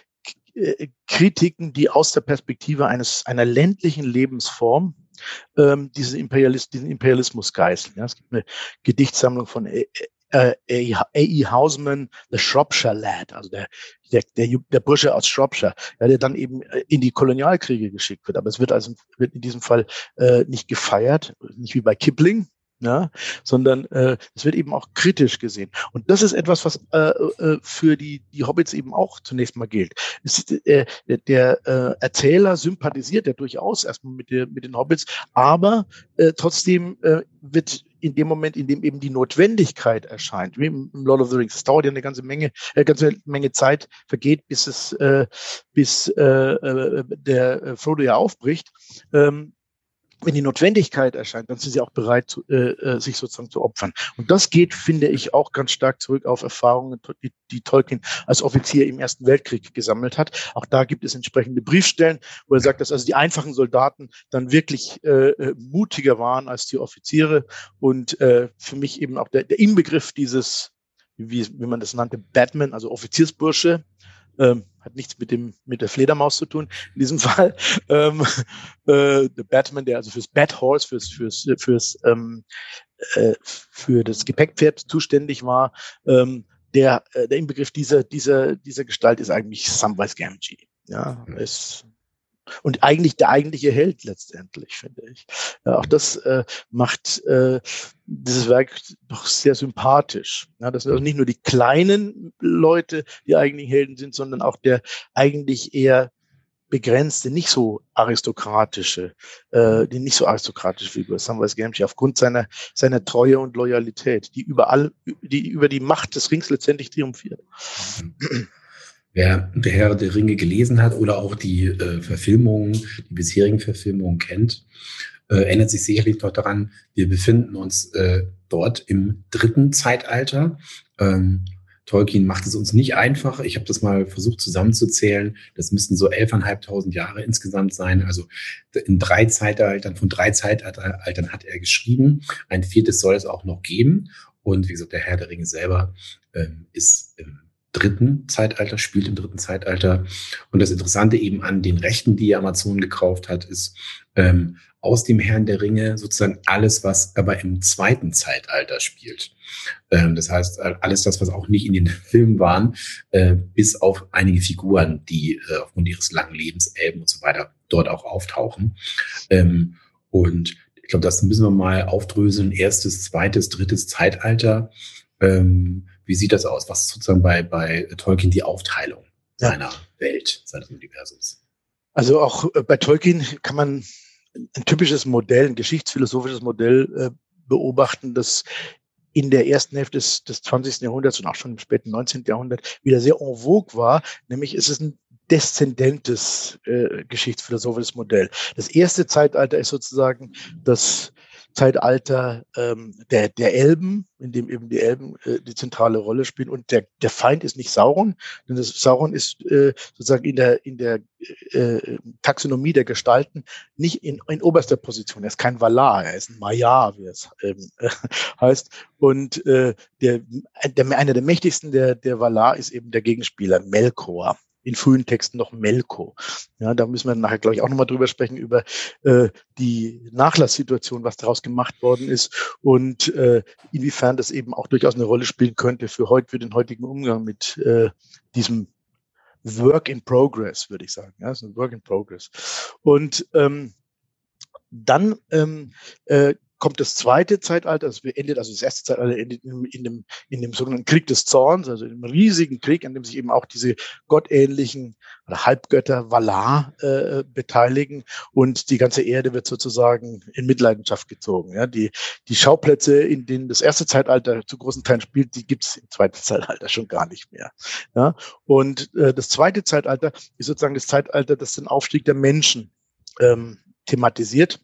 äh, Kritiken, die aus der Perspektive eines einer ländlichen Lebensform ähm, diesen, Imperialist, diesen Imperialismus geißeln. Ja, es gibt eine Gedichtsammlung von äh, A.E. Hausman, The Shropshire Lad, also der, der, der, der Bursche aus Shropshire, ja, der dann eben äh, in die Kolonialkriege geschickt wird. Aber es wird also wird in diesem Fall äh, nicht gefeiert, nicht wie bei Kipling, ja, sondern äh, es wird eben auch kritisch gesehen. Und das ist etwas, was äh, äh, für die, die Hobbits eben auch zunächst mal gilt. Es, äh, der äh, Erzähler sympathisiert ja durchaus erstmal mit, der, mit den Hobbits, aber äh, trotzdem äh, wird in dem Moment, in dem eben die Notwendigkeit erscheint, wie im Lord of the Rings, es dauert ja eine ganze Menge, äh, ganze Menge Zeit vergeht, bis es, äh, bis äh, äh der äh, Frodo ja aufbricht. Ähm, wenn die Notwendigkeit erscheint, dann sind sie auch bereit, zu, äh, äh, sich sozusagen zu opfern. Und das geht, finde ich, auch ganz stark zurück auf Erfahrungen, die, die Tolkien als Offizier im Ersten Weltkrieg gesammelt hat. Auch da gibt es entsprechende Briefstellen, wo er sagt, dass also die einfachen Soldaten dann wirklich äh, äh, mutiger waren als die Offiziere. Und äh, für mich eben auch der, der Inbegriff dieses, wie, wie man das nannte, Batman, also Offiziersbursche, ähm, hat nichts mit dem mit der Fledermaus zu tun. In diesem Fall ähm, äh, der Batman, der also fürs Bat Horse, fürs fürs fürs ähm, äh, für das Gepäckpferd zuständig war. Ähm, der äh, der Inbegriff dieser dieser dieser Gestalt ist eigentlich Samwise Gamgee. Ja, ist Und eigentlich der eigentliche Held letztendlich, finde ich. Ja, auch das äh, macht äh, dieses Werk doch sehr sympathisch. Ja, das sind also nicht nur die kleinen Leute, die eigentlich Helden sind, sondern auch der eigentlich eher begrenzte, nicht so aristokratische, äh, die nicht so aristokratische Figur, Samwise Gamgee, aufgrund seiner, seiner Treue und Loyalität, die überall, die über die Macht des Rings letztendlich triumphiert. Wer der Herr der Ringe gelesen hat oder auch die äh, Verfilmungen, die bisherigen Verfilmungen kennt, äh, erinnert sich sicherlich doch daran, wir befinden uns äh, dort im dritten Zeitalter. Ähm, Tolkien macht es uns nicht einfach. Ich habe das mal versucht zusammenzuzählen. Das müssten so elfeinhalbtausend Jahre insgesamt sein. Also in drei Zeitaltern, von drei Zeitaltern hat er geschrieben. Ein viertes soll es auch noch geben. Und wie gesagt, der Herr der Ringe selber ähm, ist im dritten Zeitalter, spielt im dritten Zeitalter. Und das Interessante eben an den Rechten, die Amazon gekauft hat, ist ähm, aus dem Herrn der Ringe sozusagen alles, was aber im zweiten Zeitalter spielt. Ähm, das heißt, alles das, was auch nicht in den Filmen waren, äh, bis auf einige Figuren, die äh, aufgrund ihres langen Lebens, Elben und so weiter, dort auch auftauchen. Ähm, und ich glaube, das müssen wir mal aufdröseln. Erstes, zweites, drittes Zeitalter. Ähm, wie sieht das aus? Was ist sozusagen bei, bei Tolkien die Aufteilung ja. seiner Welt, seines Universums? Also auch äh, bei Tolkien kann man ein typisches Modell, ein geschichtsphilosophisches Modell äh, beobachten, das in der ersten Hälfte des, des 20. Jahrhunderts und auch schon im späten 19. Jahrhundert wieder sehr en vogue war. Nämlich ist es ein deszendentes äh, geschichtsphilosophisches Modell. Das erste Zeitalter ist sozusagen das Zeitalter ähm, der, der Elben, in dem eben die Elben äh, die zentrale Rolle spielen. Und der, der Feind ist nicht Sauron, denn das Sauron ist äh, sozusagen in der, in der äh, Taxonomie der Gestalten nicht in, in oberster Position. Er ist kein Valar, er ist ein Maya, wie es ähm, äh, heißt. Und äh, der, der, einer der mächtigsten der, der Valar ist eben der Gegenspieler Melkor in frühen Texten noch Melko. Ja, da müssen wir nachher, glaube ich, auch nochmal drüber sprechen, über äh, die Nachlasssituation, was daraus gemacht worden ist und äh, inwiefern das eben auch durchaus eine Rolle spielen könnte für heute, für den heutigen Umgang mit äh, diesem Work in Progress, würde ich sagen. Ja, ist ein Work in Progress. Und ähm, dann ähm, äh, kommt das zweite Zeitalter, das endet, also das erste Zeitalter endet in, in, dem, in dem sogenannten Krieg des Zorns, also in einem riesigen Krieg, an dem sich eben auch diese gottähnlichen oder Halbgötter Valar äh, beteiligen und die ganze Erde wird sozusagen in Mitleidenschaft gezogen. Ja, die, die Schauplätze, in denen das erste Zeitalter zu großen Teilen spielt, die gibt es im zweiten Zeitalter schon gar nicht mehr. Ja, und äh, das zweite Zeitalter ist sozusagen das Zeitalter, das den Aufstieg der Menschen ähm, thematisiert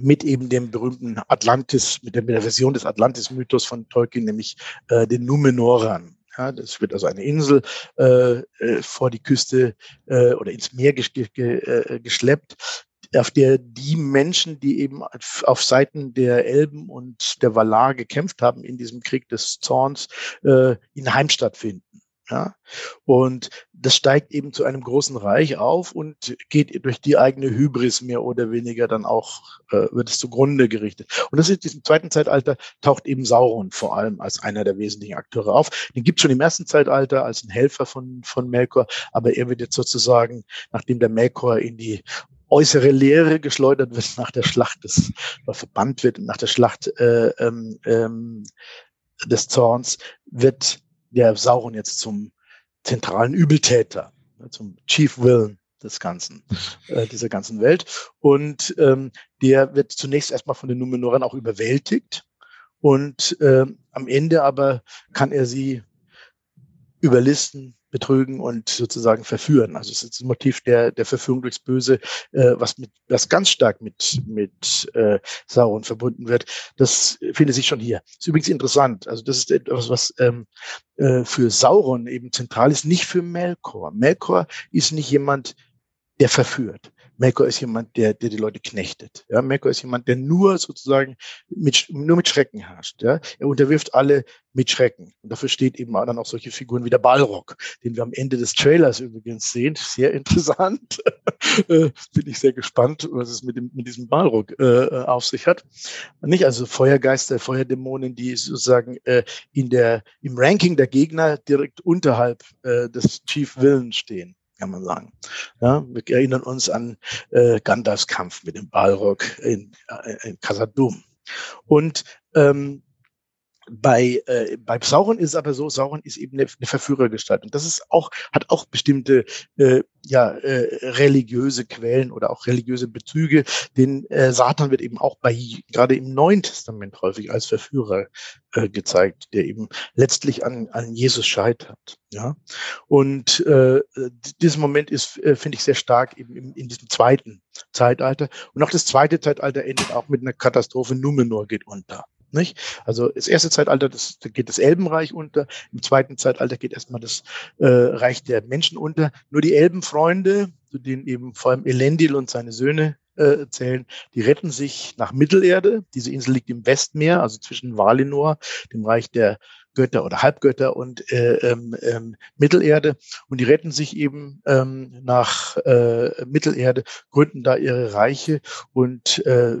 mit eben dem berühmten Atlantis, mit der, mit der Version des Atlantis-Mythos von Tolkien, nämlich äh, den Numenorern. Ja, das wird also eine Insel äh, äh, vor die Küste äh, oder ins Meer ges ge äh, geschleppt, auf der die Menschen, die eben auf Seiten der Elben und der Valar gekämpft haben in diesem Krieg des Zorns, äh, in Heimstatt finden. Ja? Und das steigt eben zu einem großen Reich auf und geht durch die eigene Hybris mehr oder weniger dann auch, äh, wird es zugrunde gerichtet. Und das ist in diesem zweiten Zeitalter taucht eben Sauron vor allem als einer der wesentlichen Akteure auf. Den gibt es schon im ersten Zeitalter als ein Helfer von, von Melkor, aber er wird jetzt sozusagen, nachdem der Melkor in die äußere Leere geschleudert wird nach der Schlacht des, oder verbannt wird nach der Schlacht äh, ähm, ähm, des Zorns, wird der Sauron jetzt zum zentralen Übeltäter, ne, zum Chief Villain des ganzen, äh, dieser ganzen Welt. Und ähm, der wird zunächst erstmal von den Numenoren auch überwältigt. Und äh, am Ende aber kann er sie überlisten, betrügen und sozusagen verführen. Also es ist das Motiv der, der Verführung durchs Böse, äh, was mit, was ganz stark mit, mit äh, Sauron verbunden wird. Das findet sich schon hier. Ist übrigens interessant. Also das ist etwas, was ähm, äh, für Sauron eben zentral ist, nicht für Melkor. Melkor ist nicht jemand, der verführt. Melkor ist jemand, der, der die Leute knechtet. Ja, Melkor ist jemand, der nur sozusagen mit, nur mit Schrecken herrscht. Ja, er unterwirft alle mit Schrecken. Und dafür steht eben auch dann auch solche Figuren wie der Balrog, den wir am Ende des Trailers übrigens sehen. Sehr interessant. äh, Bin ich sehr gespannt, was es mit dem, mit diesem Balrog äh, auf sich hat. Nicht also Feuergeister, Feuerdämonen, die sozusagen äh, in der, im Ranking der Gegner direkt unterhalb äh, des Chief Villain stehen. Kann man sagen. Ja, wir erinnern uns an äh, Gandalfs Kampf mit dem Balrog in, äh, in Casadum. Und ähm, bei, äh, bei Sauron ist es aber so, Sauron ist eben eine, eine Verführergestalt. Und das ist auch, hat auch bestimmte äh, ja, äh, religiöse Quellen oder auch religiöse Bezüge. Den äh, Satan wird eben auch bei gerade im Neuen Testament häufig als Verführer äh, gezeigt, der eben letztlich an, an Jesus scheitert. Ja. Und äh, dieser Moment ist, äh, finde ich, sehr stark eben in, in diesem zweiten Zeitalter. Und auch das zweite Zeitalter endet auch mit einer Katastrophe. Numenor geht unter. Nicht? Also das erste Zeitalter, das, da geht das Elbenreich unter, im zweiten Zeitalter geht erstmal das äh, Reich der Menschen unter. Nur die Elbenfreunde, zu denen eben vor allem Elendil und seine Söhne äh, zählen, die retten sich nach Mittelerde. Diese Insel liegt im Westmeer, also zwischen Valinor, dem Reich der Götter oder Halbgötter und äh, ähm, ähm, Mittelerde. Und die retten sich eben ähm, nach äh, Mittelerde, gründen da ihre Reiche und äh,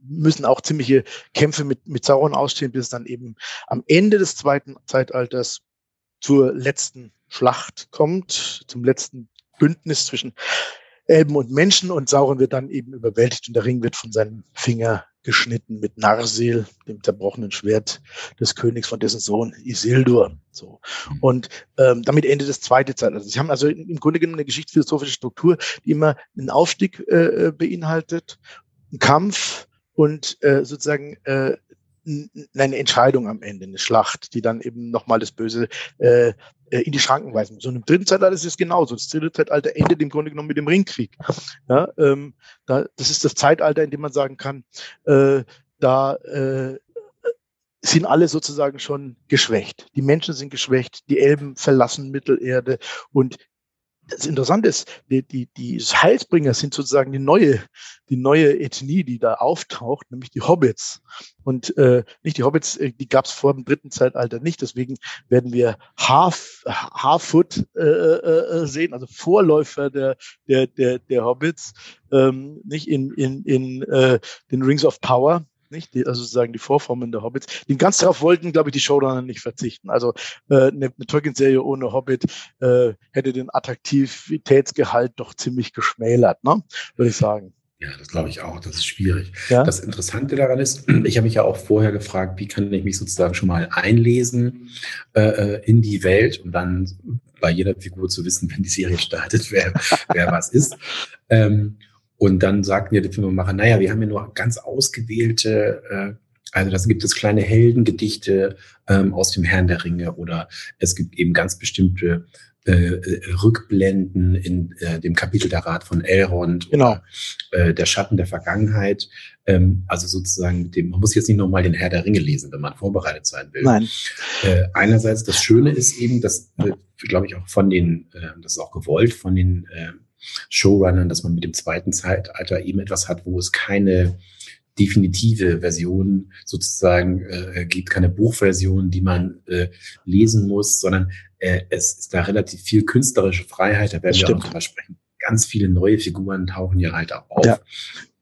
müssen auch ziemliche Kämpfe mit, mit Sauron ausstehen, bis es dann eben am Ende des zweiten Zeitalters zur letzten Schlacht kommt, zum letzten Bündnis zwischen Elben und Menschen und Sauron wird dann eben überwältigt und der Ring wird von seinem Finger geschnitten mit Narsil, dem zerbrochenen Schwert des Königs von dessen Sohn Isildur. So. Und ähm, damit endet das zweite Zeitalter. Sie haben also im Grunde genommen eine geschichtsphilosophische Struktur, die immer einen Aufstieg äh, äh beinhaltet, einen Kampf und äh, sozusagen äh, eine Entscheidung am Ende, eine Schlacht, die dann eben nochmal das Böse äh, äh, in die Schranken weisen muss. Und im dritten Zeitalter ist es genauso. Das dritte Zeitalter endet im Grunde genommen mit dem Ringkrieg. Ja, ähm, da, das ist das Zeitalter, in dem man sagen kann, äh, da äh, sind alle sozusagen schon geschwächt. Die Menschen sind geschwächt, die Elben verlassen Mittelerde und das Interessante ist, die, die, die Heilsbringer sind sozusagen die neue, die neue Ethnie, die da auftaucht, nämlich die Hobbits. Und äh, nicht die Hobbits, äh, die gab es vor dem dritten Zeitalter nicht. Deswegen werden wir Half, Harfoot äh, äh, äh, sehen, also Vorläufer der, der, der, der Hobbits, ähm, nicht in, in, in äh, den Rings of Power nicht? Die, also sozusagen die Vorformen der Hobbits. Die ganz darauf wollten, glaube ich, die Showrunner nicht verzichten. Also äh, eine, eine Tolkien-Serie ohne Hobbit äh, hätte den Attraktivitätsgehalt doch ziemlich geschmälert, ne? würde ich sagen. Ja, das glaube ich auch. Das ist schwierig. Ja? Das Interessante daran ist, ich habe mich ja auch vorher gefragt, wie kann ich mich sozusagen schon mal einlesen äh, äh in die Welt und dann bei jeder Figur zu wissen, wenn die Serie startet, wer, wer was ist. Ähm, und dann sagten ja die Filmemacher, naja, wir haben ja nur ganz ausgewählte, äh, also das gibt es kleine Heldengedichte ähm, aus dem Herrn der Ringe oder es gibt eben ganz bestimmte äh, äh Rückblenden in äh, dem Kapitel der Rat von Elrond genau. oder äh, der Schatten der Vergangenheit. Ähm, also sozusagen, dem, man muss jetzt nicht nochmal den Herr der Ringe lesen, wenn man vorbereitet sein will. Nein. Äh, einerseits, das Schöne ist eben, dass, äh, glaube ich, auch von den, äh, das ist auch gewollt von den äh, Showrunnern, dass man mit dem zweiten Zeitalter eben etwas hat, wo es keine definitive Version sozusagen äh, gibt, keine Buchversion, die man äh, lesen muss, sondern äh, es ist da relativ viel künstlerische Freiheit, da werden wir auch drüber sprechen. Ganz viele neue Figuren tauchen hier halt auch auf. Ja.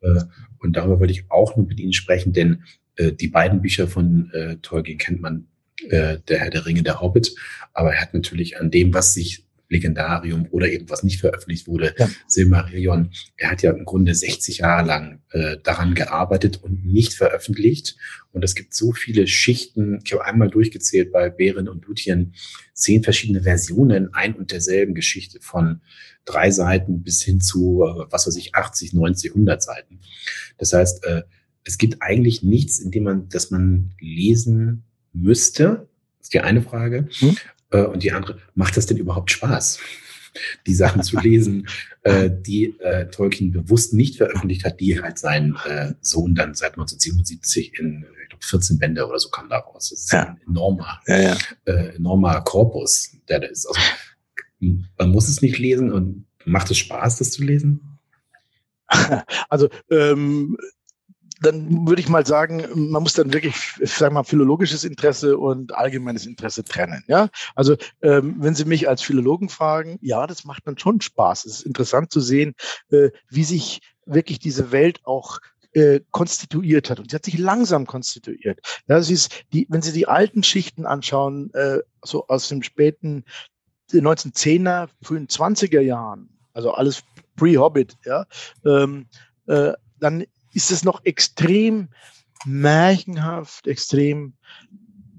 Äh, und darüber würde ich auch nur mit Ihnen sprechen, denn äh, die beiden Bücher von äh, Tolkien kennt man, äh, der Herr der Ringe, der Hobbit, aber er hat natürlich an dem, was sich Legendarium oder eben was nicht veröffentlicht wurde, ja. Silmarillion. Er hat ja im Grunde 60 Jahre lang äh, daran gearbeitet und nicht veröffentlicht. Und es gibt so viele Schichten. Ich habe einmal durchgezählt bei Bären und Lutien zehn verschiedene Versionen ein und derselben Geschichte von drei Seiten bis hin zu, äh, was weiß ich, 80, 90, 100 Seiten. Das heißt, äh, es gibt eigentlich nichts, in dem man, das man lesen müsste. Das ist die eine Frage. Hm. Äh, und die andere, macht das denn überhaupt Spaß? die Sachen zu lesen, äh, die äh, Tolkien bewusst nicht veröffentlicht hat, die halt sein äh, Sohn dann seit 1977 in ich glaub, 14 Bände oder so kam da raus. Das ist ja. ein enormer, ja, ja. Äh, enormer Korpus, der da ist. Also, man muss es nicht lesen und macht es Spaß, das zu lesen? Also ähm, dann würde ich mal sagen, man muss dann wirklich, sag mal, philologisches Interesse und allgemeines Interesse trennen. Ja, also ähm, wenn Sie mich als Philologen fragen, ja, das macht dann schon Spaß. Es ist interessant zu sehen, äh, wie sich wirklich diese Welt auch äh, konstituiert hat und sie hat sich langsam konstituiert. Ja, sie ist die, wenn Sie die alten Schichten anschauen, äh, so aus dem späten den 1910er, frühen 20er Jahren, also alles pre-Hobbit, ja, ähm, äh, dann ist es noch extrem märchenhaft, extrem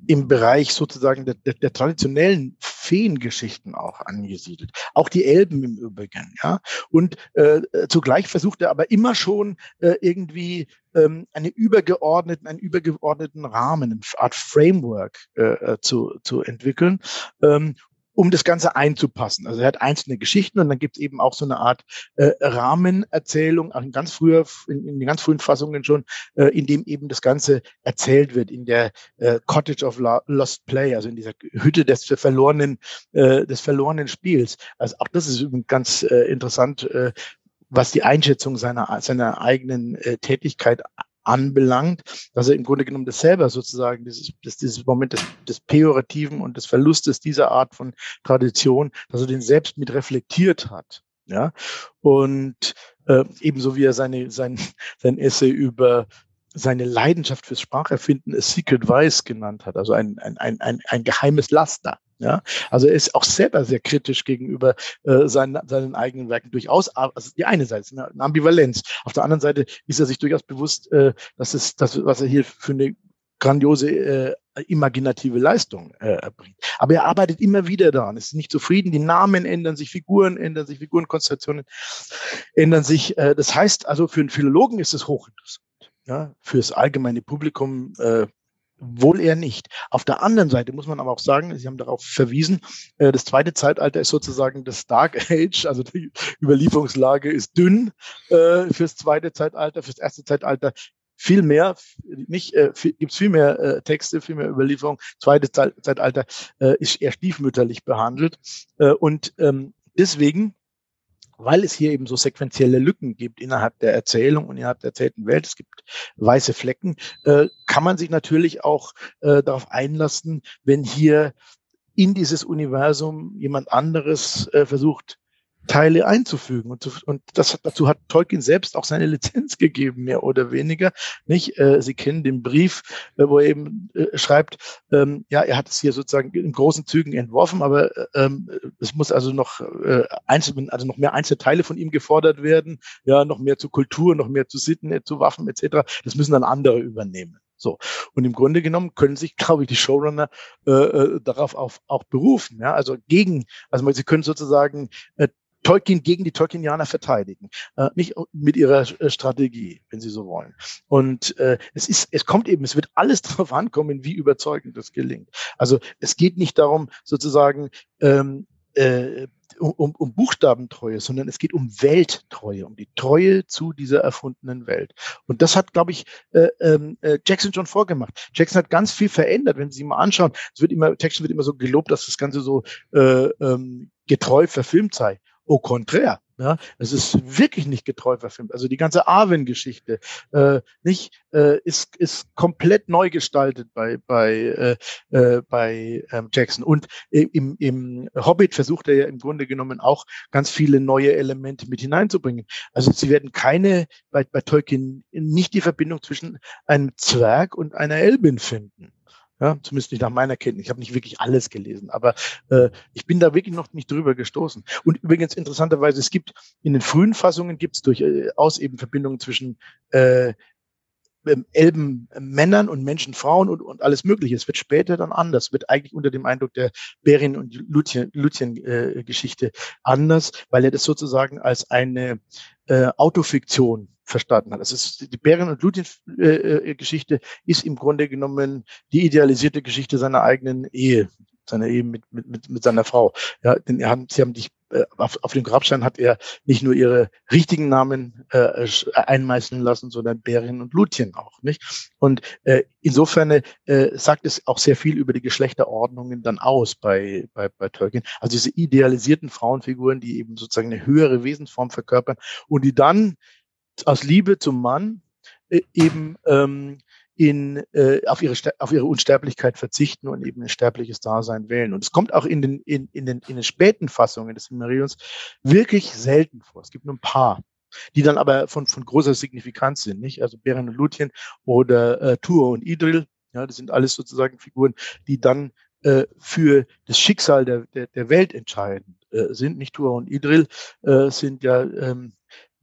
im Bereich sozusagen der, der, der traditionellen Feengeschichten auch angesiedelt. Auch die Elben im Übrigen, ja. Und äh, zugleich versucht er aber immer schon äh, irgendwie ähm, eine übergeordneten, einen übergeordneten Rahmen, eine Art Framework äh, äh zu, zu entwickeln. Ähm, um das Ganze einzupassen. Also er hat einzelne Geschichten und dann gibt es eben auch so eine Art äh, Rahmenerzählung, auch in ganz früher, in, in den ganz frühen Fassungen schon, äh, in dem eben das Ganze erzählt wird, in der äh, Cottage of Lost Play, also in dieser Hütte des verlorenen, äh, des verlorenen Spiels. Also auch das ist ganz äh, interessant, äh, was die Einschätzung seiner, seiner eigenen äh, Tätigkeit anbelangt, dass er im Grunde genommen das selber sozusagen, dieses, das, dieses Moment des, des Pejorativen und des Verlustes dieser Art von Tradition, dass er den selbst mit reflektiert hat. Ja, und äh, ebenso wie er seine, sein, sein Essay über seine Leidenschaft fürs Spracherfinden a Secret Vice genannt hat, also ein, ein, ein, ein, ein geheimes Laster. Ja, also er ist auch selber sehr kritisch gegenüber äh, seinen, seinen eigenen Werken durchaus. Also die eine Seite ist eine Ambivalenz. Auf der anderen Seite ist er sich durchaus bewusst, äh, dass es das, was er hier für eine grandiose äh, imaginative Leistung äh, erbringt. Aber er arbeitet immer wieder daran, ist nicht zufrieden, die Namen ändern sich, Figuren ändern sich, Figurenkonstellationen ändern sich. Äh, das heißt also, für einen Philologen ist es hochinteressant. Ja, fürs allgemeine Publikum äh, Wohl eher nicht. Auf der anderen Seite muss man aber auch sagen, Sie haben darauf verwiesen, äh, das zweite Zeitalter ist sozusagen das Dark Age, also die Überlieferungslage ist dünn äh, fürs zweite Zeitalter, fürs erste Zeitalter viel mehr, nicht äh, gibt es viel mehr äh, Texte, viel mehr Überlieferung. Zweite Zeitalter ist eher stiefmütterlich behandelt und ähm, deswegen weil es hier eben so sequentielle Lücken gibt innerhalb der Erzählung und innerhalb der erzählten Welt, es gibt weiße Flecken, äh, kann man sich natürlich auch äh, darauf einlassen, wenn hier in dieses Universum jemand anderes äh, versucht, Teile einzufügen. Und, zu, und das, dazu hat Tolkien selbst auch seine Lizenz gegeben, mehr oder weniger. Nicht? Äh, Sie kennen den Brief, äh, wo er eben äh, schreibt, ähm, ja, er hat es hier sozusagen in großen Zügen entworfen, aber äh, ähm, es muss also noch äh, einzelne, also noch mehr Einzelteile von ihm gefordert werden, ja, noch mehr zu Kultur, noch mehr zu Sitten, äh, zu Waffen etc. Das müssen dann andere übernehmen. So. Und im Grunde genommen können sich, glaube ich, die Showrunner äh, äh, darauf auch, auch berufen. Ja? Also gegen, also sie können sozusagen äh, Tolkien gegen die Tolkienianer verteidigen, äh, nicht mit ihrer äh, Strategie, wenn sie so wollen. Und äh, es ist, es kommt eben, es wird alles darauf ankommen, wie überzeugend das gelingt. Also es geht nicht darum, sozusagen ähm, äh, um, um Buchstabentreue, sondern es geht um Welttreue, um die Treue zu dieser erfundenen Welt. Und das hat, glaube ich, äh, ähm, äh, Jackson schon vorgemacht. Jackson hat ganz viel verändert, wenn Sie mal anschauen. Es wird immer, Jackson wird immer so gelobt, dass das Ganze so äh, ähm, getreu verfilmt sei. Au contraire. Ja, es ist wirklich nicht getreu verfilmt. Also die ganze Arwen-Geschichte äh, nicht äh, ist ist komplett neu gestaltet bei bei äh, äh, bei ähm, Jackson und im im Hobbit versucht er ja im Grunde genommen auch ganz viele neue Elemente mit hineinzubringen. Also sie werden keine bei bei Tolkien nicht die Verbindung zwischen einem Zwerg und einer Elbin finden. Ja, zumindest nicht nach meiner Kenntnis. Ich habe nicht wirklich alles gelesen, aber äh, ich bin da wirklich noch nicht drüber gestoßen. Und übrigens interessanterweise, es gibt in den frühen Fassungen gibt es durchaus eben Verbindungen zwischen äh, ähm, Elben Männern und Menschen Frauen und, und alles Mögliche. Es wird später dann anders, wird eigentlich unter dem Eindruck der Berin und Luthien-Geschichte äh, anders, weil er das sozusagen als eine äh, Autofiktion verstanden hat. Also ist, die Bären- und Luthien-Geschichte äh, ist im Grunde genommen die idealisierte Geschichte seiner eigenen Ehe, seiner Ehe mit, mit, mit, mit seiner Frau. Ja, denn er haben, sie haben dich äh, auf, auf dem Grabstein hat er nicht nur ihre richtigen Namen äh, einmeißeln lassen, sondern Bärin und Luthien auch, nicht? Und äh, insofern äh, sagt es auch sehr viel über die Geschlechterordnungen dann aus bei, bei, bei Tolkien. Also diese idealisierten Frauenfiguren, die eben sozusagen eine höhere Wesensform verkörpern und die dann aus Liebe zum Mann äh, eben ähm, in, äh, auf, ihre, auf ihre Unsterblichkeit verzichten und eben ein sterbliches Dasein wählen. Und es kommt auch in den, in, in den, in den späten Fassungen des Silmarillions wirklich selten vor. Es gibt nur ein paar, die dann aber von, von großer Signifikanz sind, nicht? Also Beren und Luthien oder äh, Tuor und Idril, ja, das sind alles sozusagen Figuren, die dann äh, für das Schicksal der, der, der Welt entscheidend äh, sind. Nicht Tua und Idril äh, sind ja ähm,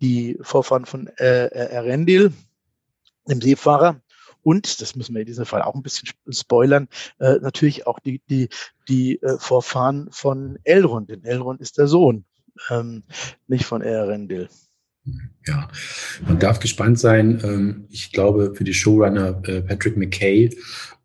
die Vorfahren von äh, Erendil, dem Seefahrer. Und, das müssen wir in diesem Fall auch ein bisschen spoilern, äh, natürlich auch die, die, die äh, Vorfahren von Elrond. Denn Elrond ist der Sohn, ähm, nicht von Erendil. Ja, man darf gespannt sein. Ähm, ich glaube, für die Showrunner äh, Patrick McKay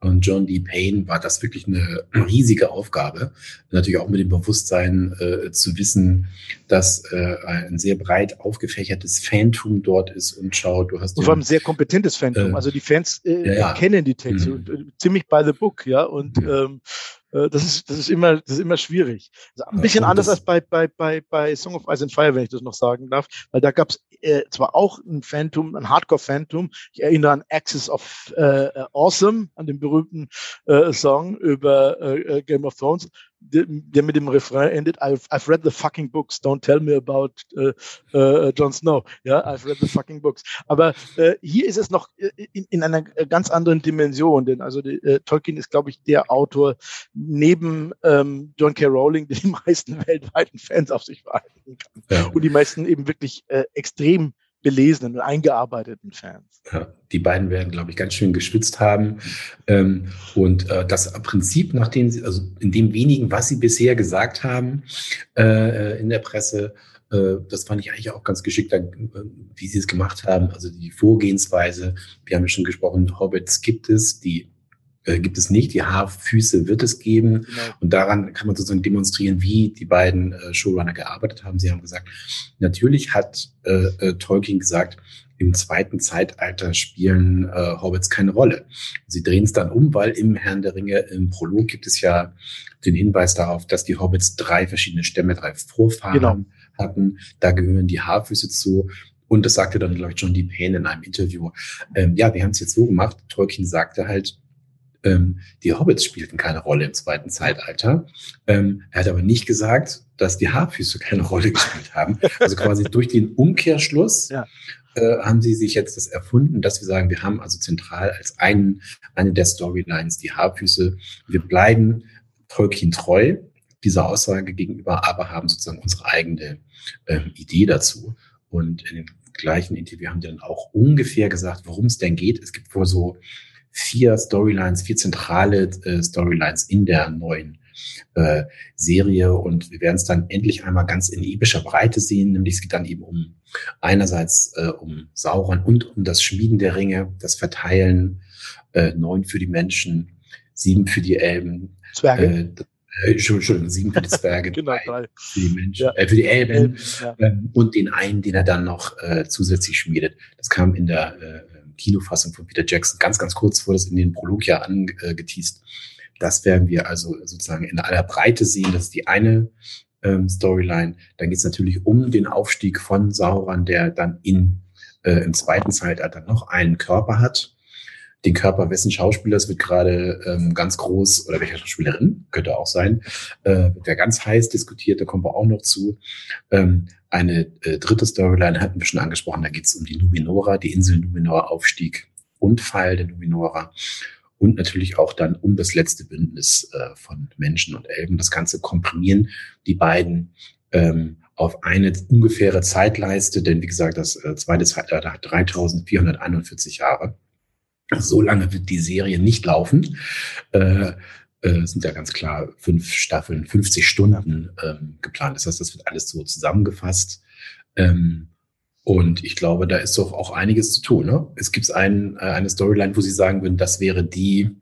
und John D. Payne war das wirklich eine riesige Aufgabe. Natürlich auch mit dem Bewusstsein äh, zu wissen, dass äh, ein sehr breit aufgefächertes Fantum dort ist und schaut, du hast. Und vor allem ein sehr kompetentes Fantum. Äh, also die Fans ja, ja. kennen die Texte mhm. ziemlich by the book, ja. Und mhm. ähm, äh, das ist, das ist immer, das ist immer schwierig. Also ein bisschen anders als bei, bei, bei, bei Song of Ice and Fire, wenn ich das noch sagen darf, weil da gab es äh, zwar auch ein Phantom, ein Hardcore-Phantom. Ich erinnere an Axis of äh, Awesome, an den berühmten äh, Song über äh, äh Game of Thrones der mit dem Refrain endet, I've, I've read the fucking books, don't tell me about uh, uh, Jon Snow. Ja, I've read the fucking books. Aber uh, hier ist es noch in, in, einer ganz anderen Dimension, denn also die, Tolkien ist, glaube ich, der Autor neben ähm, John K. Rowling, der die meisten weltweiten Fans auf sich vereinigen kann. Ja. Und die meisten eben wirklich extrem belesenen und eingearbeiteten Fans. Ja, die beiden werden, glaube ich, ganz schön geschwitzt haben. Ähm, und äh, das Prinzip, nachdem sie, also in dem wenigen, was sie bisher gesagt haben äh, in der Presse, äh, das fand ich eigentlich auch ganz geschickt, äh, wie sie es gemacht haben. Also die Vorgehensweise, wir haben ja schon gesprochen, Hobbits gibt es, die äh, gibt es nicht. Die Haarfüße wird es geben. Genau. Und daran kann man sozusagen demonstrieren, wie die beiden äh, Showrunner gearbeitet haben. Sie haben gesagt, natürlich hat äh, äh, Tolkien gesagt, im zweiten Zeitalter spielen äh, Hobbits keine Rolle. Sie drehen es dann um, weil im Herrn der Ringe im Prolog gibt es ja den Hinweis darauf, dass die Hobbits drei verschiedene Stämme, drei Vorfahren genau. hatten. Da gehören die Haarfüße zu. Und das sagte dann, glaube ich, John D. Payne in einem Interview. Ähm, ja, wir haben es jetzt so gemacht. Tolkien sagte halt, ähm, die Hobbits spielten keine Rolle im zweiten Zeitalter. Ähm, er hat aber nicht gesagt, dass die Haarfüße keine Rolle gespielt haben. Also quasi durch den Umkehrschluss ja. äh, haben sie sich jetzt das erfunden, dass wir sagen, wir haben also zentral als einen, eine der Storylines die Haarfüße. Wir bleiben Tolkien treu dieser Aussage gegenüber, aber haben sozusagen unsere eigene äh, Idee dazu. Und in dem gleichen Interview haben die dann auch ungefähr gesagt, worum es denn geht. Es gibt wohl so vier Storylines, vier zentrale äh, Storylines in der neuen äh, Serie. Und wir werden es dann endlich einmal ganz in epischer Breite sehen, nämlich es geht dann eben um einerseits äh, um Sauron und um das Schmieden der Ringe, das Verteilen, äh, neun für die Menschen, sieben für die Elben, Zwerge. Äh, Entschuldigung, sieben für die Zwerge, genau, drei für die Menschen, ja. äh, für die Elben, ja. ähm, und den einen, den er dann noch äh, zusätzlich schmiedet. Das kam in der äh, Kinofassung von Peter Jackson. Ganz, ganz kurz wurde es in den Prolog ja angeteased. Das werden wir also sozusagen in aller Breite sehen. Das ist die eine ähm, Storyline. Dann geht es natürlich um den Aufstieg von Sauron, der dann in, äh, im zweiten Zeitalter noch einen Körper hat den Körper wessen Schauspielers wird gerade ähm, ganz groß, oder welcher Schauspielerin, könnte auch sein, äh, wird ja ganz heiß diskutiert, da kommen wir auch noch zu. Ähm, eine äh, dritte Storyline hatten wir schon angesprochen, da geht es um die Numenora, die Insel Numenor, Aufstieg und Fall der Numenora. Und natürlich auch dann um das letzte Bündnis äh, von Menschen und Elben. Das Ganze komprimieren die beiden ähm, auf eine ungefähre Zeitleiste, denn wie gesagt, das äh, zweite Zeitalter hat 3441 Jahre. So lange wird die Serie nicht laufen. Äh, äh, sind ja ganz klar fünf Staffeln, 50 Stunden ähm, geplant. Das heißt, das wird alles so zusammengefasst. Ähm, und ich glaube, da ist doch auch einiges zu tun. Ne? Es gibt ein, äh, eine Storyline, wo Sie sagen würden, das wäre die,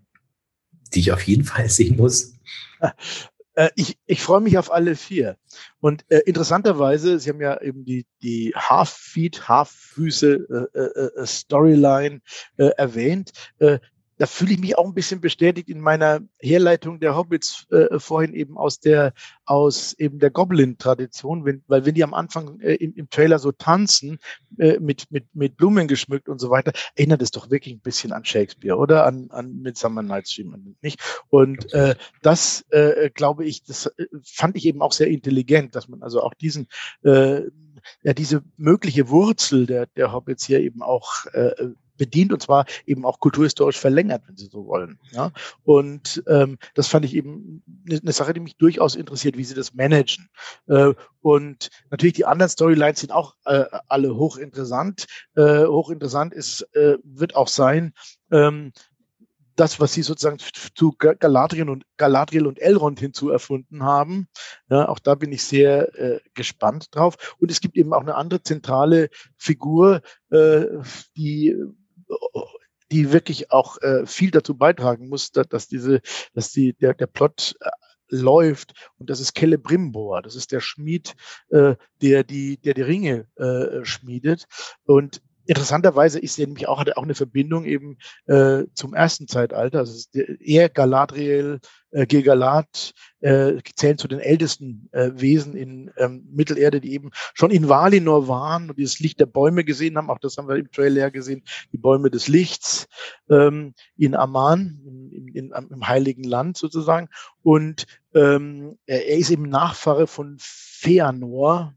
die ich auf jeden Fall sehen muss. Äh, ich, ich freue mich auf alle vier. Und äh, interessanterweise, Sie haben ja eben die, die Half-Feet, Half-Füße äh, äh, äh Storyline äh, erwähnt. Äh, da fühle ich mich auch ein bisschen bestätigt in meiner Herleitung der Hobbits äh, vorhin eben aus der aus eben der Goblin-Tradition, wenn, weil wenn die am Anfang äh, im, im Trailer so tanzen äh, mit mit mit Blumen geschmückt und so weiter, erinnert es doch wirklich ein bisschen an Shakespeare oder an an Midsummer Night's Dream nicht? Und äh, das äh, glaube ich, das äh, fand ich eben auch sehr intelligent, dass man also auch diesen äh, ja diese mögliche Wurzel der der Hobbits hier eben auch äh, bedient und zwar eben auch kulturhistorisch verlängert, wenn Sie so wollen. Ja? Und ähm, das fand ich eben eine, eine Sache, die mich durchaus interessiert, wie Sie das managen. Äh, und natürlich die anderen Storylines sind auch äh, alle hochinteressant. Äh, hochinteressant ist, äh, wird auch sein, ähm, das, was sie sozusagen zu Galadriel und Galadriel und Elrond hinzu erfunden haben. Ja, auch da bin ich sehr äh, gespannt drauf. Und es gibt eben auch eine andere zentrale Figur, äh, die die wirklich auch äh, viel dazu beitragen muss, dass, dass diese, dass die der der Plot äh, läuft. Und das ist Celebrimbor, das ist der Schmied, äh, der die der die Ringe äh, schmiedet. Und Interessanterweise ist er nämlich auch, hat er auch eine Verbindung eben äh, zum ersten Zeitalter. Also er, Galadriel, äh, Gilgalad äh, zählen zu den ältesten äh, Wesen in ähm, Mittelerde, die eben schon in Valinor waren und dieses Licht der Bäume gesehen haben. Auch das haben wir im Trailer gesehen, die Bäume des Lichts ähm, in Amman, in, in, im Heiligen Land sozusagen. Und ähm, er, er ist eben Nachfahre von Feanor.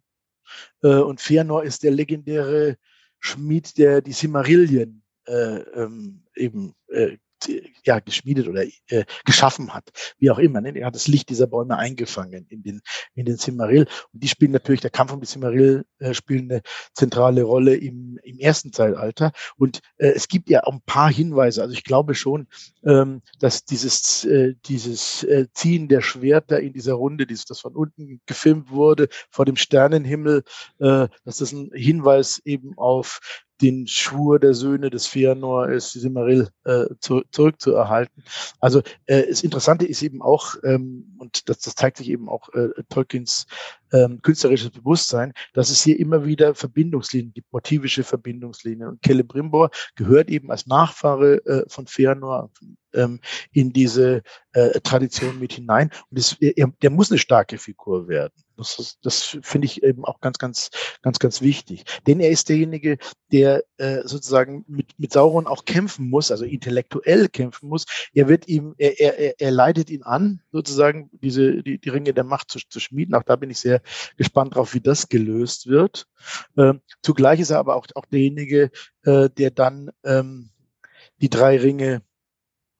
Äh, und Feanor ist der legendäre Schmied, der die Simmerilien äh, ähm, eben äh, ja, geschmiedet oder äh, geschaffen hat, wie auch immer. Ne? Er hat das Licht dieser Bäume eingefangen in den, in den Cimmeril. Und die spielen natürlich, der Kampf um die Cimmeril äh, spielen eine zentrale Rolle im, im ersten Zeitalter. Und äh, es gibt ja auch ein paar Hinweise. Also ich glaube schon, ähm, dass dieses, äh, dieses äh, Ziehen der Schwerter in dieser Runde, dieses, das von unten gefilmt wurde, vor dem Sternenhimmel, äh, dass das ein Hinweis eben auf den Schwur der Söhne des Fëanor ist, Silmaril äh, zu, zurückzuerhalten. Also äh, das Interessante ist eben auch, ähm, und das, das zeigt sich eben auch äh, Tolkiens ähm, künstlerisches Bewusstsein, dass es hier immer wieder Verbindungslinien gibt, motivische Verbindungslinien. Und Celebrimbor gehört eben als Nachfahre äh, von Fëanor ähm, in diese äh, Tradition mit hinein. Und das, er, der muss eine starke Figur werden. Das, das finde ich eben auch ganz, ganz, ganz, ganz wichtig. Denn er ist derjenige, der äh, sozusagen mit, mit Sauron auch kämpfen muss, also intellektuell kämpfen muss. Er wird ihm, er, er, er leitet ihn an, sozusagen diese die, die Ringe der Macht zu, zu schmieden. Auch da bin ich sehr gespannt drauf, wie das gelöst wird. Ähm, zugleich ist er aber auch, auch derjenige, äh, der dann ähm, die drei Ringe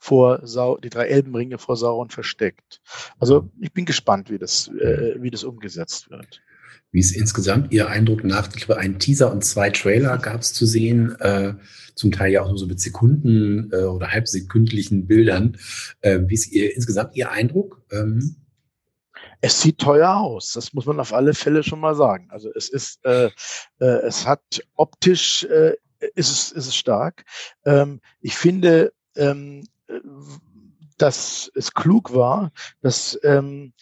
vor Sau die drei Elbenringe vor Sauron versteckt. Also ich bin gespannt, wie das, äh, wie das umgesetzt wird. Wie ist insgesamt Ihr Eindruck nach, ich glaube, einen Teaser und zwei Trailer gab es zu sehen, äh, zum Teil ja auch nur so mit Sekunden äh, oder halbsekündlichen Bildern. Äh, wie ist Ihr, insgesamt Ihr Eindruck? Ähm? Es sieht teuer aus, das muss man auf alle Fälle schon mal sagen. Also es ist, äh, äh, es hat optisch äh, ist es, ist es stark. Ähm, ich finde, ähm, dass es klug war, dass ähm,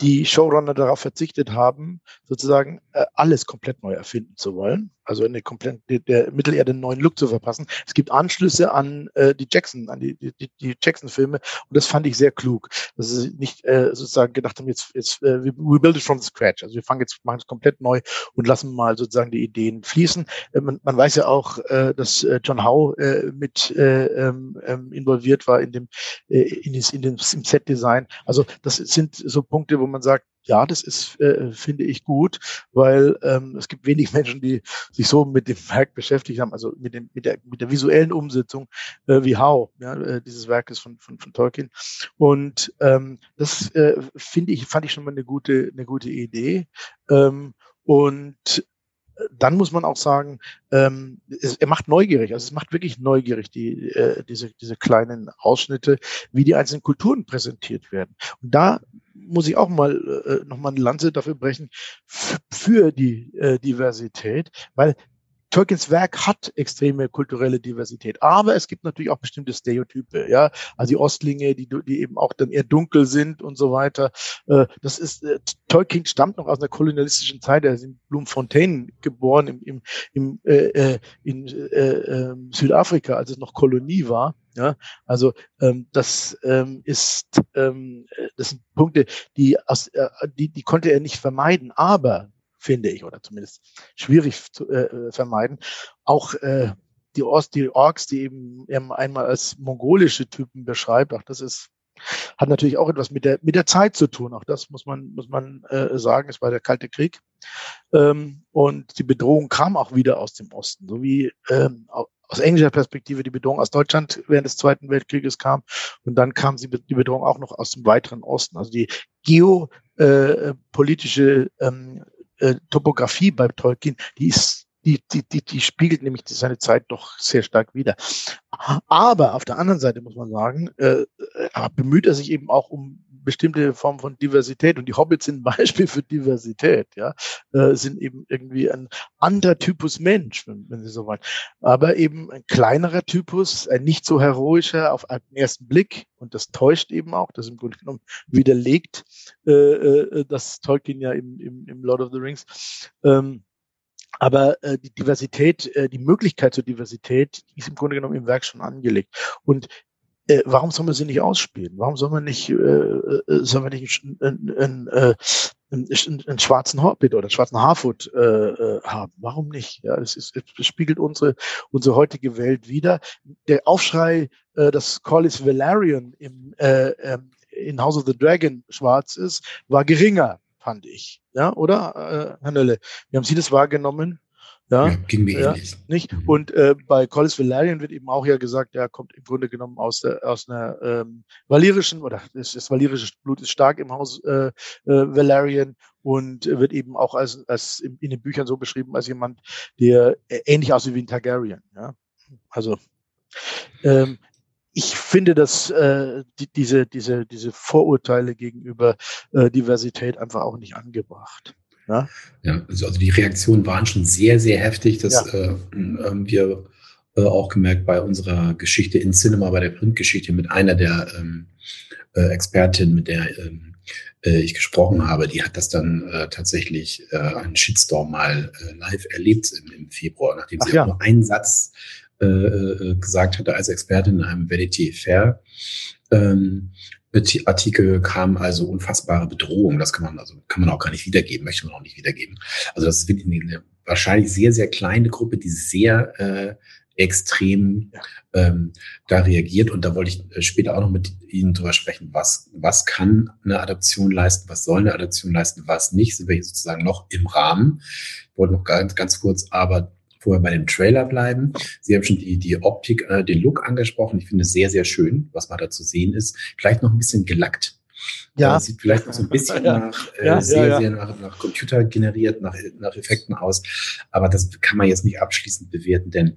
die Showrunner darauf verzichtet haben, sozusagen äh, alles komplett neu erfinden zu wollen, also eine komplett der Mittelerde einen neuen Look zu verpassen. Es gibt Anschlüsse an äh, die Jackson, an die, die, die Jackson-Filme und das fand ich sehr klug, dass sie nicht äh, sozusagen gedacht haben, jetzt, jetzt äh, we build it from scratch. Also wir fangen jetzt, machen es komplett neu und lassen mal sozusagen die Ideen fließen. Äh, man, man weiß ja auch, äh, dass äh, John Howe äh, mit äh, ähm, ähm involviert war in dem äh, in, in dem im Set-Design. Also das sind so Punkte, wo man sagt, ja, das ist, äh, finde ich gut, weil ähm, es gibt wenig Menschen, die sich so mit dem Werk beschäftigt haben, also mit, dem, mit, der, mit der visuellen Umsetzung äh, wie How, ja, äh, dieses Werkes von, von, von Tolkien. Und ähm, das äh, finde ich, fand ich schon mal eine gute, eine gute Idee. Ähm, und dann muss man auch sagen, ähm, es, er macht neugierig, also es macht wirklich neugierig, die, äh, diese, diese kleinen Ausschnitte, wie die einzelnen Kulturen präsentiert werden. Und da muss ich auch mal äh, noch mal eine Lanze dafür brechen für die äh, Diversität, weil Tolkiens Werk hat extreme kulturelle Diversität, aber es gibt natürlich auch bestimmte Stereotype, ja, also die Ostlinge, die, die eben auch dann eher dunkel sind und so weiter. Äh, das ist äh, Tolkien stammt noch aus einer kolonialistischen Zeit, er ist in Bloemfontein geboren im, im, im äh, äh in äh, äh, Südafrika, als es noch Kolonie war. Ja, also ähm, das ähm, ist ähm, das sind Punkte, die aus äh, die die konnte er nicht vermeiden, aber finde ich, oder zumindest schwierig zu äh, äh, vermeiden. Auch äh, die, Ost, die Orks, die eben, eben einmal als mongolische Typen beschreibt, auch das ist hat natürlich auch etwas mit der mit der Zeit zu tun. Auch das muss man muss man äh, sagen. Es war der Kalte Krieg ähm, und die Bedrohung kam auch wieder aus dem Osten, so wie ähm, aus englischer Perspektive die Bedrohung aus Deutschland während des Zweiten Weltkrieges kam. Und dann kam sie die Bedrohung auch noch aus dem weiteren Osten. Also die geopolitische äh, ähm, äh, Topografie bei Tolkien, die ist die, die, die, die spiegelt nämlich seine Zeit doch sehr stark wider. Aber auf der anderen Seite muss man sagen, äh, äh bemüht er sich eben auch um bestimmte Form von Diversität und die Hobbits sind ein Beispiel für Diversität, ja, äh, sind eben irgendwie ein anderer Typus Mensch, wenn, wenn Sie so wollen. Aber eben ein kleinerer Typus, ein nicht so heroischer auf einen ersten Blick und das täuscht eben auch, das im Grunde genommen widerlegt, äh, äh, das Tolkien ja im, im, im Lord of the Rings. Ähm, aber äh, die Diversität, äh, die Möglichkeit zur Diversität, die ist im Grunde genommen im Werk schon angelegt. Und äh, warum soll man sie nicht ausspielen? Warum soll man nicht, äh, äh, soll man nicht einen, einen, äh, einen, einen schwarzen Hobbit oder einen schwarzen Harfoot äh, äh, haben? Warum nicht? Ja, es, ist, es spiegelt unsere, unsere heutige Welt wieder. Der Aufschrei, äh, dass Collis Valerian im, äh, äh, in House of the Dragon schwarz ist, war geringer, fand ich. Ja, oder, äh, Herr Nölle? Wie haben Sie das wahrgenommen? Ja, ja ging mir ja, ähnlich. Nicht? Mhm. Und äh, bei Collis Valerian wird eben auch ja gesagt, er kommt im Grunde genommen aus, der, aus einer ähm, valyrischen, oder das, das valyrische Blut ist stark im Haus äh, äh, Valerian und wird eben auch als, als in, in den Büchern so beschrieben als jemand, der äh, ähnlich aussieht wie ein Targaryen. Ja? Also ähm, ich finde, dass äh, die, diese, diese, diese Vorurteile gegenüber äh, Diversität einfach auch nicht angebracht. Ja, ja also, also die Reaktionen waren schon sehr, sehr heftig. Das ja. äh, haben wir äh, auch gemerkt bei unserer Geschichte in Cinema, bei der Printgeschichte mit einer der ähm, äh, Expertinnen, mit der ähm, äh, ich gesprochen habe, die hat das dann äh, tatsächlich äh, einen Shitstorm mal äh, live erlebt im, im Februar, nachdem Ach sie ja. nur einen Satz äh, äh, gesagt hatte als Expertin in einem Vanity Fair. Ähm, Artikel kam also unfassbare Bedrohung. Das kann man also kann man auch gar nicht wiedergeben, möchte man auch nicht wiedergeben. Also das ist wirklich eine wahrscheinlich sehr sehr kleine Gruppe, die sehr äh, extrem ähm, da reagiert. Und da wollte ich äh, später auch noch mit Ihnen drüber sprechen, was, was kann eine Adaption leisten, was soll eine Adaption leisten, was nicht, sind wir hier sozusagen noch im Rahmen. Ich wollte noch ganz, ganz kurz aber vorher bei dem Trailer bleiben. Sie haben schon die, die Optik, äh, den Look angesprochen. Ich finde es sehr, sehr schön, was man da zu sehen ist. Vielleicht noch ein bisschen gelackt. Ja. Äh, sieht vielleicht noch so ein bisschen ja. nach, äh, ja, sehr, ja, sehr nach, nach Computer generiert, nach, nach Effekten aus. Aber das kann man jetzt nicht abschließend bewerten, denn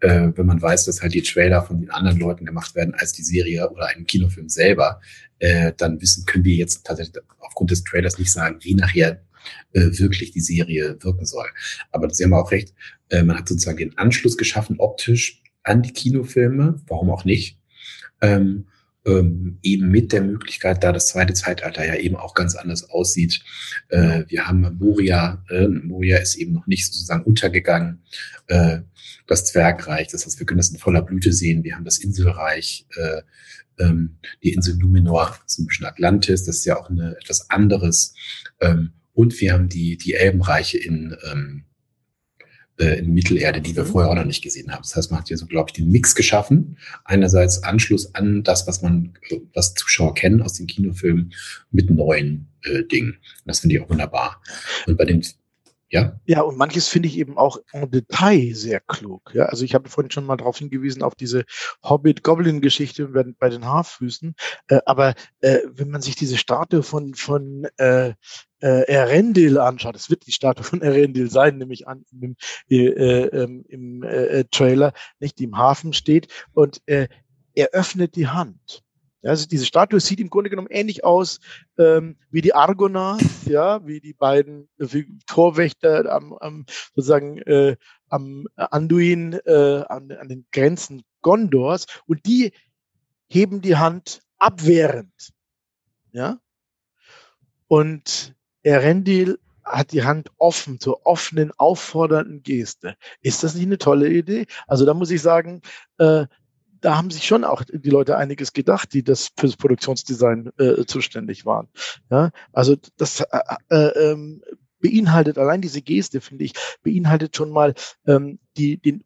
äh, wenn man weiß, dass halt die Trailer von den anderen Leuten gemacht werden als die Serie oder einen Kinofilm selber, äh, dann wissen, können wir jetzt tatsächlich aufgrund des Trailers nicht sagen, wie nachher äh, wirklich die Serie wirken soll. Aber Sie haben auch recht, äh, man hat sozusagen den Anschluss geschaffen, optisch an die Kinofilme, warum auch nicht. Ähm, ähm, eben mit der Möglichkeit, da das zweite Zeitalter ja eben auch ganz anders aussieht. Äh, wir haben Moria, äh, Moria ist eben noch nicht sozusagen untergegangen, äh, das Zwergreich, das heißt, wir können das in voller Blüte sehen. Wir haben das Inselreich, äh, ähm, die Insel Numenor, ist ein bisschen Atlantis, das ist ja auch eine, etwas anderes. Ähm, und wir haben die, die Elbenreiche in, ähm, äh, in Mittelerde, die wir mhm. vorher auch noch nicht gesehen haben. Das heißt, man hat hier so, glaube ich, den Mix geschaffen. Einerseits Anschluss an das, was man, was Zuschauer kennen aus den Kinofilmen mit neuen äh, Dingen. Das finde ich auch wunderbar. Und bei den ja. Ja, und manches finde ich eben auch en Detail sehr klug. Ja, also ich habe vorhin schon mal darauf hingewiesen, auf diese Hobbit-Goblin-Geschichte bei den Haarfüßen. Äh, aber äh, wenn man sich diese Statue von, von äh, äh, Erendil anschaut, es wird die Statue von Erendil sein, nämlich an im, äh, äh, im äh, Trailer, nicht die im Hafen steht und äh, er öffnet die Hand. Also diese Statue sieht im Grunde genommen ähnlich aus ähm, wie die Argonauts, ja, wie die beiden wie Torwächter am, am sozusagen äh, am Anduin äh, an, an den Grenzen Gondors und die heben die Hand abwehrend, ja. Und Erendil hat die Hand offen, zur offenen, auffordernden Geste. Ist das nicht eine tolle Idee? Also da muss ich sagen, äh, da haben sich schon auch die Leute einiges gedacht, die das fürs Produktionsdesign äh, zuständig waren. Ja, also das äh, äh, ähm, beinhaltet allein diese Geste, finde ich, beinhaltet schon mal ähm, die, den,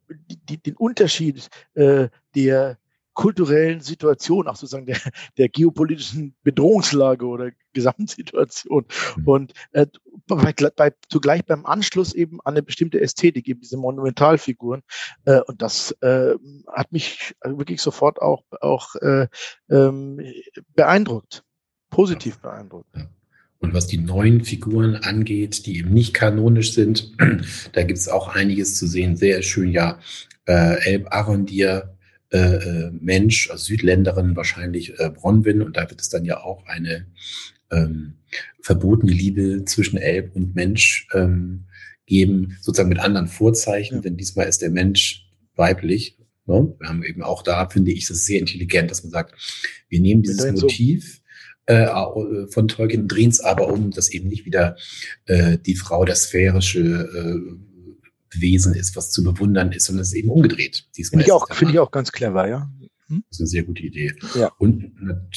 die, den Unterschied äh, der kulturellen Situation, auch sozusagen der, der geopolitischen Bedrohungslage oder Gesamtsituation. Mhm. Und äh, bei, bei, zugleich beim Anschluss eben an eine bestimmte Ästhetik, eben diese Monumentalfiguren. Äh, und das äh, hat mich wirklich sofort auch, auch äh, ähm, beeindruckt, positiv beeindruckt. Und was die neuen Figuren angeht, die eben nicht kanonisch sind, da gibt es auch einiges zu sehen. Sehr schön, ja. Äh, Elb Arondir, äh, äh, Mensch, also Südländerin, wahrscheinlich äh, Bronwyn. Und da wird es dann ja auch eine ähm, verbotene Liebe zwischen Elb und Mensch ähm, geben, sozusagen mit anderen Vorzeichen, ja. denn diesmal ist der Mensch weiblich. Ne? Wir haben eben auch da, finde ich, es sehr intelligent, dass man sagt, wir nehmen dieses Motiv äh, äh, von Tolkien drehen es aber um, dass eben nicht wieder äh, die Frau das sphärische Wesen ist, was zu bewundern ist, sondern es ist eben umgedreht. Finde ich, auch, finde ich auch ganz clever, ja. Hm? Das ist eine sehr gute Idee. Ja. Und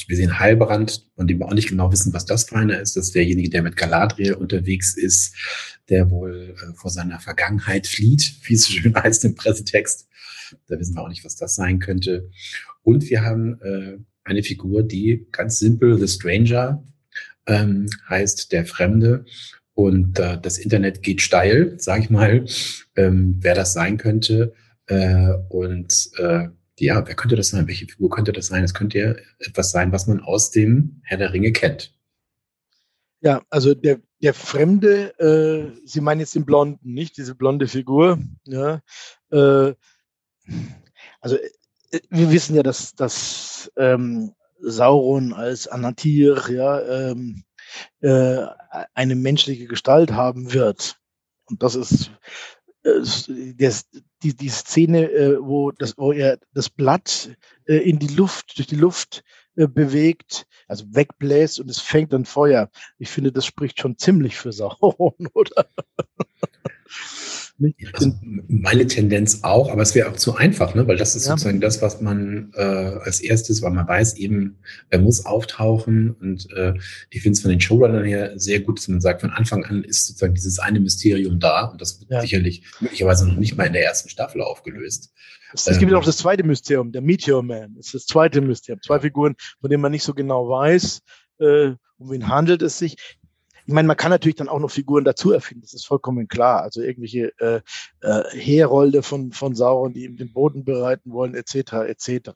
wir sehen Heilbrand, von dem wir auch nicht genau wissen, was das für einer ist. Das ist derjenige, der mit Galadriel unterwegs ist, der wohl äh, vor seiner Vergangenheit flieht, wie es so schön heißt im Pressetext. Da wissen wir auch nicht, was das sein könnte. Und wir haben äh, eine Figur, die ganz simpel The Stranger ähm, heißt, der Fremde. Und äh, das Internet geht steil, sage ich mal, ähm, wer das sein könnte. Äh, und äh, ja, wer könnte das sein? Welche Figur könnte das sein? Es könnte ja etwas sein, was man aus dem Herr der Ringe kennt. Ja, also der, der Fremde, äh, Sie meinen jetzt den Blonden, nicht diese blonde Figur. Ja, äh, also äh, wir wissen ja, dass, dass ähm, Sauron als Anatir ja, ähm, äh, eine menschliche Gestalt haben wird. Und das ist äh, das, die, die Szene, äh, wo, das, wo er das Blatt äh, in die Luft, durch die Luft äh, bewegt, also wegbläst und es fängt dann Feuer. Ich finde, das spricht schon ziemlich für Sauron, oder? Also meine Tendenz auch, aber es wäre auch zu einfach, ne? weil das ist ja. sozusagen das, was man äh, als erstes, weil man weiß eben, er muss auftauchen und äh, ich finde es von den Showrunnern her sehr gut, dass man sagt, von Anfang an ist sozusagen dieses eine Mysterium da und das wird ja. sicherlich möglicherweise noch nicht mal in der ersten Staffel aufgelöst. Es, es gibt ähm, auch das zweite Mysterium, der Meteor Man, das ist das zweite Mysterium. Zwei Figuren, von denen man nicht so genau weiß, äh, um wen handelt es sich. Ich meine, man kann natürlich dann auch noch Figuren dazu erfinden, das ist vollkommen klar. Also irgendwelche äh, äh, Herolde von, von Sauron, die ihm den Boden bereiten wollen, etc., etc.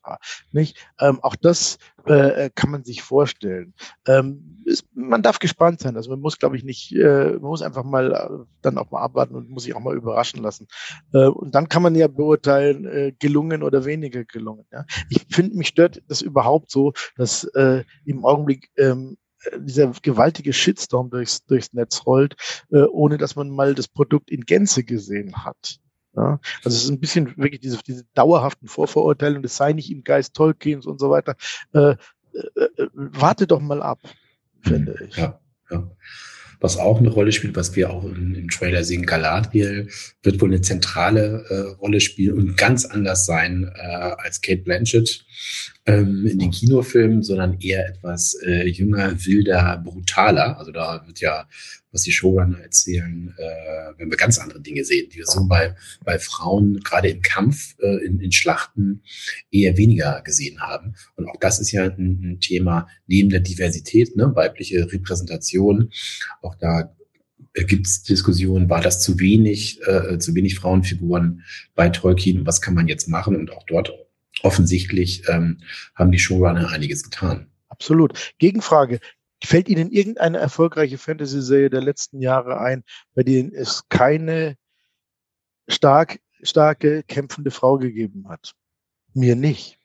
Nicht? Ähm, auch das äh, kann man sich vorstellen. Ähm, ist, man darf gespannt sein. Also man muss, glaube ich, nicht, äh, man muss einfach mal äh, dann auch mal abwarten und muss sich auch mal überraschen lassen. Äh, und dann kann man ja beurteilen, äh, gelungen oder weniger gelungen. Ja? Ich finde, mich stört das überhaupt so, dass äh, im Augenblick ähm, dieser gewaltige Shitstorm durchs, durchs Netz rollt, äh, ohne dass man mal das Produkt in Gänze gesehen hat. Ja, also es ist ein bisschen wirklich diese, diese dauerhaften Vorverurteile und es sei nicht im Geist Tolkiens und so weiter. Äh, äh, äh warte doch mal ab, finde ich. Ja, ja. Was auch eine Rolle spielt, was wir auch im, im Trailer sehen, Galadriel wird wohl eine zentrale äh, Rolle spielen und ganz anders sein äh, als Kate Blanchett ähm, in den Kinofilmen, sondern eher etwas äh, jünger, wilder, brutaler. Also da wird ja, was die Showrunner erzählen, äh, wenn wir ganz andere Dinge sehen, die wir so bei, bei Frauen gerade im Kampf, äh, in, in Schlachten eher weniger gesehen haben. Und auch das ist ja ein, ein Thema neben der Diversität, ne, weibliche Repräsentation. Auch da gibt es Diskussionen, war das zu wenig, äh, zu wenig Frauenfiguren bei Tolkien? Was kann man jetzt machen? Und auch dort offensichtlich ähm, haben die Showrunner einiges getan. Absolut. Gegenfrage. Fällt Ihnen irgendeine erfolgreiche Fantasy-Serie der letzten Jahre ein, bei denen es keine stark, starke kämpfende Frau gegeben hat? Mir nicht.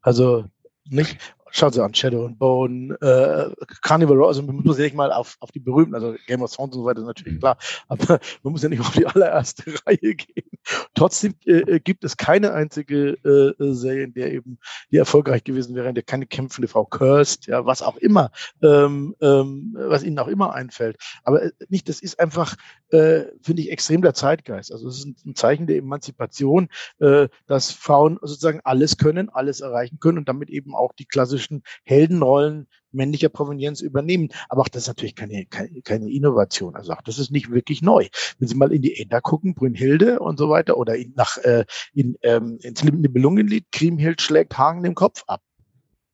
Also nicht. Schauen Sie an, Shadow and Bone, äh, Carnival Row, also man muss ja nicht mal auf, auf die berühmten, also Game of Thrones und so weiter, ist natürlich mhm. klar, aber man muss ja nicht auf die allererste Reihe gehen. Trotzdem äh, äh, gibt es keine einzige äh, Serie, in der eben die erfolgreich gewesen wäre, in der keine kämpfende Frau cursed, ja, was auch immer, ähm, ähm, was Ihnen auch immer einfällt. Aber äh, nicht, das ist einfach, äh, finde ich, extrem der Zeitgeist. Also es ist ein, ein Zeichen der Emanzipation, äh, dass Frauen sozusagen alles können, alles erreichen können und damit eben auch die klassischen Heldenrollen männlicher Provenienz übernehmen. Aber auch das ist natürlich keine, keine, keine Innovation. Also auch das ist nicht wirklich neu. Wenn Sie mal in die Edda gucken, Brünnhilde und so weiter, oder in, nach äh, in, ähm, ins Nibelungenlied, Kriemhild schlägt Hagen den Kopf ab.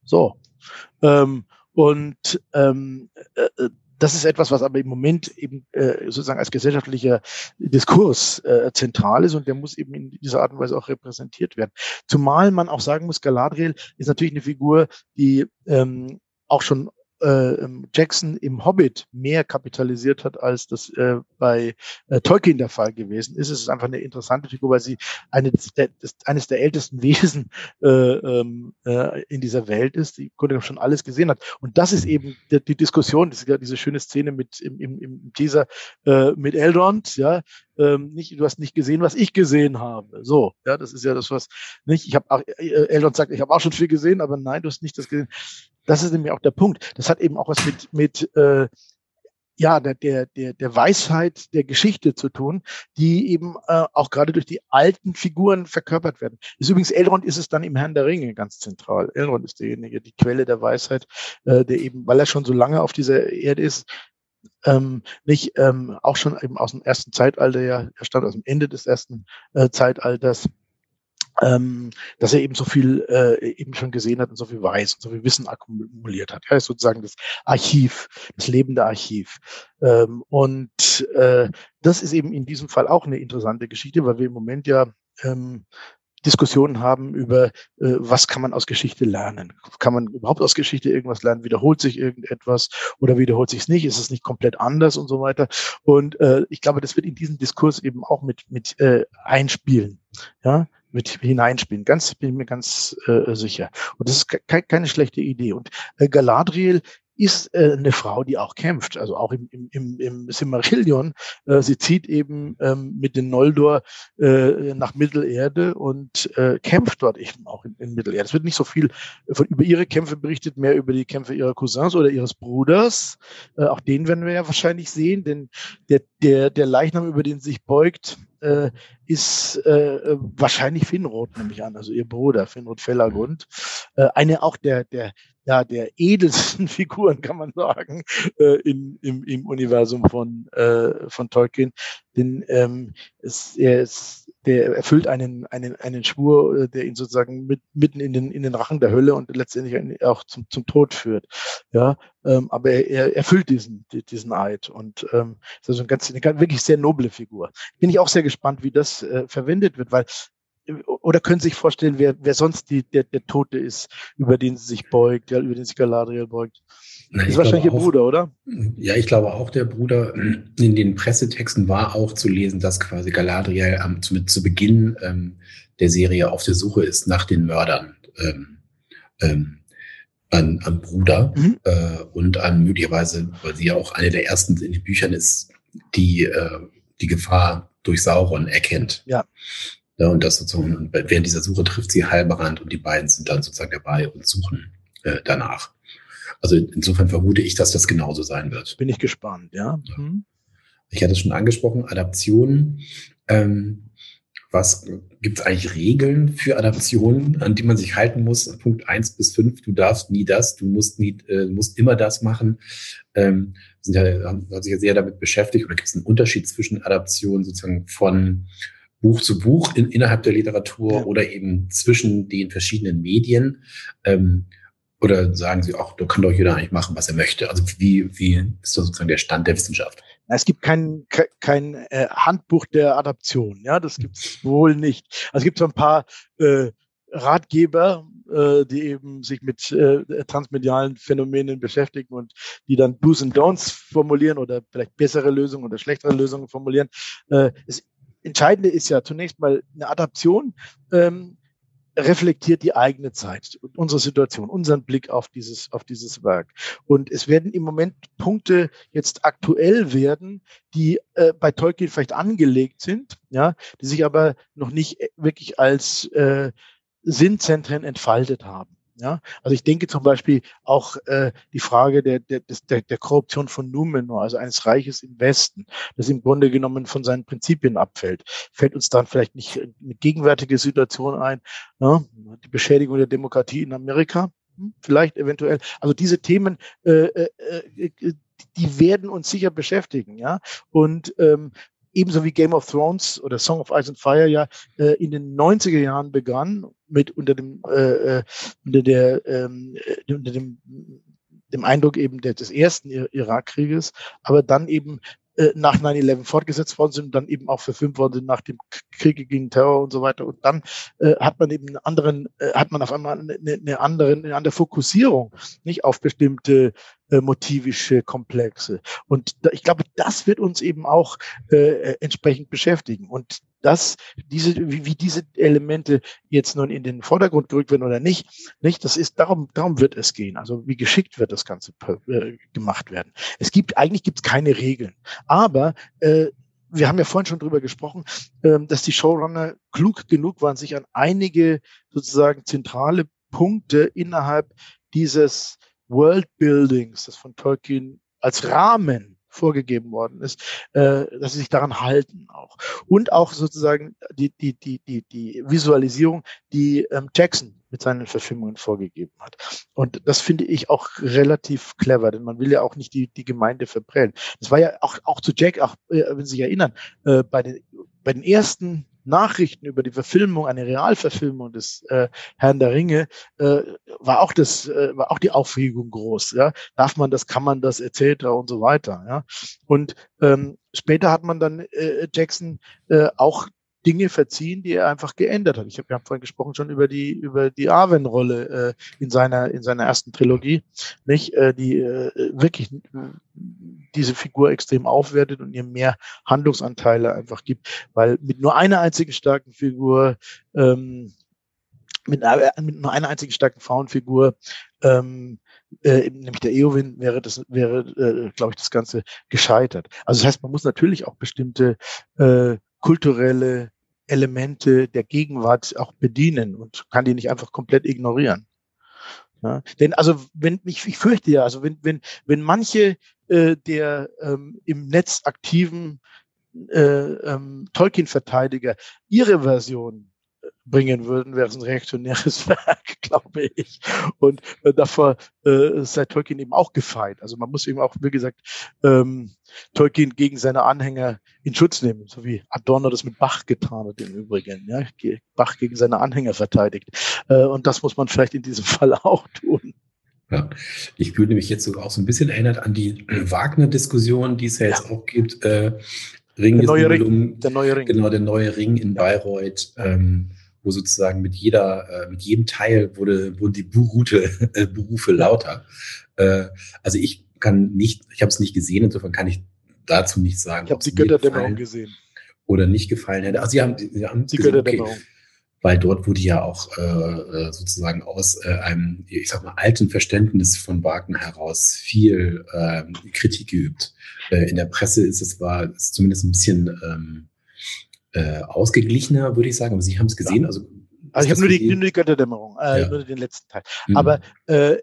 So. Ähm, und ähm, äh, äh das ist etwas, was aber im Moment eben äh, sozusagen als gesellschaftlicher Diskurs äh, zentral ist und der muss eben in dieser Art und Weise auch repräsentiert werden. Zumal man auch sagen muss, Galadriel ist natürlich eine Figur, die ähm, auch schon äh, ähm, Jackson im Hobbit mehr kapitalisiert hat, als das äh, bei äh, Tolkien der Fall gewesen ist. Es ist einfach eine interessante Figur, weil sie eine der, eines der ältesten Wesen äh, ähm, äh, in dieser Welt ist, die Grunde schon alles gesehen hat. Und das ist eben die, die Diskussion, das ja diese schöne Szene mit im, im, im Teaser äh, mit Elrond, ja, ähm, nicht, du hast nicht gesehen, was ich gesehen habe. So, ja, das ist ja das, was nicht. Ich habe auch, äh, Elrond sagt, ich habe auch schon viel gesehen, aber nein, du hast nicht das gesehen. Das ist nämlich auch der Punkt. Das hat eben auch was mit, mit äh, ja, der, der, der, der Weisheit der Geschichte zu tun, die eben äh, auch gerade durch die alten Figuren verkörpert werden. Ist übrigens Elrond ist es dann im Herrn der Ringe ganz zentral. Elrond ist derjenige, die Quelle der Weisheit, äh, der eben, weil er schon so lange auf dieser Erde ist, ähm, nicht ähm, auch schon eben aus dem ersten Zeitalter, ja, er stammt aus dem Ende des ersten äh, Zeitalters, ähm, dass er eben so viel äh, eben schon gesehen hat und so viel weiß und so viel Wissen akkumuliert hat. Er ist sozusagen das Archiv, das lebende Archiv. Ähm, und äh, das ist eben in diesem Fall auch eine interessante Geschichte, weil wir im Moment ja ähm, Diskussionen haben über, äh, was kann man aus Geschichte lernen? Kann man überhaupt aus Geschichte irgendwas lernen? Wiederholt sich irgendetwas oder wiederholt sich es nicht? Ist es nicht komplett anders und so weiter? Und äh, ich glaube, das wird in diesen Diskurs eben auch mit, mit äh, einspielen. Ja, mit hineinspielen. Ganz, bin mir ganz äh, sicher. Und das ist ke keine schlechte Idee. Und äh, Galadriel ist äh, eine Frau, die auch kämpft. Also auch im, im, im, im Silmarillion. Äh, sie zieht eben ähm, mit den Noldor äh, nach Mittelerde und äh, kämpft dort eben auch in, in Mittelerde. Es wird nicht so viel von, über ihre Kämpfe berichtet, mehr über die Kämpfe ihrer Cousins oder ihres Bruders. Äh, auch den werden wir ja wahrscheinlich sehen, denn der, der, der Leichnam, über den sich beugt, äh, ist äh, wahrscheinlich Finrod, nehme ich an, also ihr Bruder, Finrod Felagund. Äh, eine auch der, der, ja, der edelsten Figuren, kann man sagen, äh, in, im, im Universum von, äh, von Tolkien. Denn ähm, es, er ist, der erfüllt einen, einen, einen Schwur, äh, der ihn sozusagen mit, mitten in den, in den Rachen der Hölle und letztendlich auch zum, zum Tod führt. Ja, ähm, aber er, er erfüllt diesen, diesen Eid und ähm, ist also eine ganz, eine ganz, wirklich sehr noble Figur. Bin ich auch sehr gespannt, wie das äh, verwendet wird, weil oder können Sie sich vorstellen, wer, wer sonst die, der, der Tote ist, über den sie sich beugt, über den sich Galadriel beugt? Na, das ist wahrscheinlich Ihr Bruder, oder? Ja, ich glaube auch der Bruder. In den Pressetexten war auch zu lesen, dass quasi Galadriel am, zu, zu Beginn ähm, der Serie auf der Suche ist nach den Mördern ähm, ähm, an, am Bruder mhm. äh, und an möglicherweise, weil sie ja auch eine der ersten in den Büchern ist, die äh, die Gefahr durch Sauron erkennt. Ja. Ja, und das sozusagen, während dieser Suche trifft sie Halbrand und die beiden sind dann sozusagen dabei und suchen äh, danach. Also insofern vermute ich, dass das genauso sein wird. Bin ich gespannt, ja. Mhm. Ich hatte es schon angesprochen, Adaptionen. Ähm, was gibt es eigentlich Regeln für Adaptionen, an die man sich halten muss? Punkt eins bis fünf: du darfst nie das, du musst nie, äh, musst immer das machen. Ähm, sind ja, haben sich ja sehr damit beschäftigt, oder gibt es einen Unterschied zwischen Adaptionen sozusagen von Buch zu Buch in, innerhalb der Literatur oder eben zwischen den verschiedenen Medien? Ähm, oder sagen Sie auch, da kann doch jeder eigentlich machen, was er möchte? Also wie, wie ist das sozusagen der Stand der Wissenschaft? Es gibt kein, kein äh, Handbuch der Adaption, ja, das gibt es wohl nicht. Also es gibt so ein paar äh, Ratgeber, äh, die eben sich mit äh, transmedialen Phänomenen beschäftigen und die dann Do's and Don'ts formulieren oder vielleicht bessere Lösungen oder schlechtere Lösungen formulieren. Äh, es Entscheidende ist ja zunächst mal eine Adaption. Ähm, reflektiert die eigene Zeit, unsere Situation, unseren Blick auf dieses, auf dieses Werk. Und es werden im Moment Punkte jetzt aktuell werden, die äh, bei Tolkien vielleicht angelegt sind, ja, die sich aber noch nicht wirklich als äh, Sinnzentren entfaltet haben. Ja, also ich denke zum Beispiel auch äh, die Frage der, der, der, der Korruption von Numenor, also eines Reiches im Westen, das im Grunde genommen von seinen Prinzipien abfällt. Fällt uns dann vielleicht nicht eine gegenwärtige Situation ein, ne? die Beschädigung der Demokratie in Amerika, hm? vielleicht eventuell. Also diese Themen, äh, äh, äh, die werden uns sicher beschäftigen, ja. Und ähm, ebenso wie Game of Thrones oder Song of Ice and Fire ja äh, in den 90er Jahren begann mit unter dem äh, äh unter der ähm, äh, unter dem dem Eindruck eben des ersten Irakkrieges, aber dann eben äh, nach 9-11 fortgesetzt worden sind dann eben auch verfilmt worden sind nach dem Krieg gegen Terror und so weiter. Und dann äh, hat man eben einen anderen, äh, hat man auf einmal eine, eine andere, eine andere Fokussierung, nicht auf bestimmte äh, motivische Komplexe. Und da, ich glaube, das wird uns eben auch äh, entsprechend beschäftigen. Und das, diese, wie, wie diese Elemente jetzt nun in den Vordergrund gerückt werden oder nicht, nicht, das ist, darum, darum wird es gehen. Also wie geschickt wird das Ganze äh, gemacht werden. Es gibt, eigentlich gibt es keine Regeln. Aber äh, wir haben ja vorhin schon drüber gesprochen, ähm, dass die Showrunner klug genug waren, sich an einige sozusagen zentrale Punkte innerhalb dieses Worldbuildings, das von Tolkien als Rahmen vorgegeben worden ist, äh, dass sie sich daran halten auch. Und auch sozusagen die, die, die, die, die Visualisierung, die ähm, Jackson mit seinen Verfilmungen vorgegeben hat. Und das finde ich auch relativ clever, denn man will ja auch nicht die, die Gemeinde verprellen. Das war ja auch, auch zu Jack, auch äh, wenn Sie sich erinnern, äh, bei, den, bei den ersten Nachrichten über die Verfilmung, eine Realverfilmung des äh, Herrn der Ringe, äh, war auch das, äh, war auch die Aufregung groß. Ja, darf man das, kann man das, etc. und so weiter. Ja, und ähm, später hat man dann äh, Jackson äh, auch Dinge verziehen, die er einfach geändert hat. Ich habe ja vorhin gesprochen schon über die über die Arwen-Rolle äh, in seiner in seiner ersten Trilogie, nicht äh, die äh, wirklich äh, diese Figur extrem aufwertet und ihr mehr Handlungsanteile einfach gibt, weil mit nur einer einzigen starken Figur ähm, mit, äh, mit nur einer einzigen starken Frauenfigur ähm, äh, nämlich der Eowyn, wäre das, wäre, äh, glaube ich, das Ganze gescheitert. Also das heißt, man muss natürlich auch bestimmte äh, kulturelle Elemente der Gegenwart auch bedienen und kann die nicht einfach komplett ignorieren. Ja, denn also wenn ich, ich fürchte ja, also wenn wenn wenn manche äh, der ähm, im Netz aktiven äh, ähm, Tolkien-Verteidiger ihre Version bringen würden, wäre es ein reaktionäres Werk, glaube ich. Und äh, davor äh, sei Tolkien eben auch gefeit. Also man muss eben auch, wie gesagt, ähm, Tolkien gegen seine Anhänger in Schutz nehmen, so wie Adorno das mit Bach getan hat im Übrigen. Ja? Bach gegen seine Anhänger verteidigt. Äh, und das muss man vielleicht in diesem Fall auch tun. Ja, ich fühle mich jetzt auch so ein bisschen erinnert an die Wagner-Diskussion, die es ja jetzt ja. auch gibt. Äh, Ring der neue Ring, der neue Ring. Genau, der neue Ring in Bayreuth. Ähm, wo sozusagen mit jeder, äh, mit jedem Teil wurde, wurden die Berufe, äh, Berufe lauter. Äh, also ich kann nicht, ich habe es nicht gesehen, insofern kann ich dazu nicht sagen. Ich habe die Götterdämmerung gesehen. Oder nicht gefallen hätte. Also sie haben, sie haben die Götterdämmerung. Okay, weil dort wurde ja auch äh, sozusagen aus äh, einem, ich sag mal, alten Verständnis von Wagner heraus viel äh, Kritik geübt. Äh, in der Presse ist es war ist zumindest ein bisschen ähm, äh, ausgeglichener, würde ich sagen. Aber Sie haben es gesehen. Ja. Also, also ich habe nur die, nur die Götterdämmerung, äh, ja. nur den letzten Teil. Mhm. Aber äh,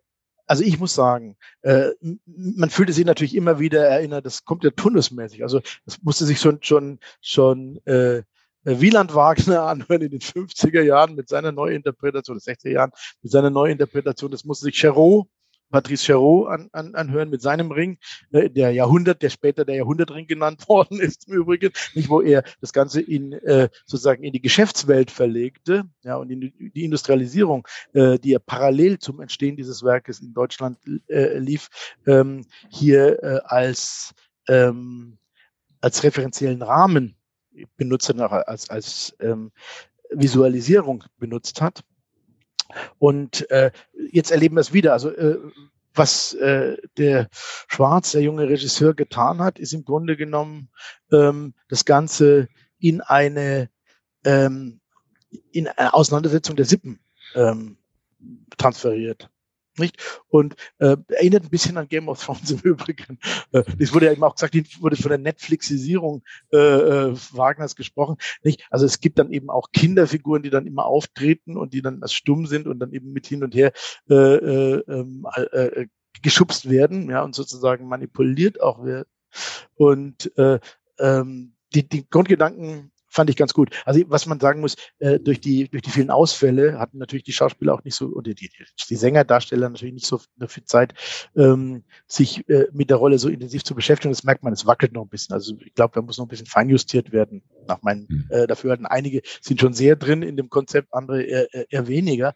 also ich muss sagen, äh, man fühlte sich natürlich immer wieder erinnert, das kommt ja tunnelsmäßig. Also das musste sich schon schon schon äh, Wieland Wagner anhören in den 50er Jahren mit seiner Neuinterpretation, 60er Jahren mit seiner Neuinterpretation. Das musste sich Cherot Patrice Chéreau an, an, anhören mit seinem Ring, äh, der Jahrhundert, der später der Jahrhundertring genannt worden ist im Übrigen, nicht wo er das Ganze in äh, sozusagen in die Geschäftswelt verlegte, ja und in die, Industrialisierung, äh, die ja parallel zum Entstehen dieses Werkes in Deutschland äh, lief, ähm, hier äh, als ähm, als referenziellen Rahmen benutzt als als ähm, Visualisierung benutzt hat. Und äh, jetzt erleben wir es wieder. Also äh, was äh, der Schwarz, der junge Regisseur, getan hat, ist im Grunde genommen ähm, das Ganze in eine ähm, in eine Auseinandersetzung der Sippen ähm, transferiert. Nicht? Und äh, erinnert ein bisschen an Game of Thrones im Übrigen. Äh, das wurde ja eben auch gesagt, wurde von der Netflixisierung äh, äh, Wagners gesprochen. Nicht? Also es gibt dann eben auch Kinderfiguren, die dann immer auftreten und die dann als stumm sind und dann eben mit hin und her äh, äh, ähm, äh, äh, geschubst werden, ja, und sozusagen manipuliert auch wird. Und äh, ähm, die, die Grundgedanken fand ich ganz gut. Also was man sagen muss, äh, durch die durch die vielen Ausfälle hatten natürlich die Schauspieler auch nicht so oder die, die Sängerdarsteller natürlich nicht so viel Zeit, ähm, sich äh, mit der Rolle so intensiv zu beschäftigen. Das merkt man, es wackelt noch ein bisschen. Also ich glaube, da muss noch ein bisschen feinjustiert werden. Nach meinen mhm. äh, dafür hatten einige sind schon sehr drin in dem Konzept, andere eher, eher weniger.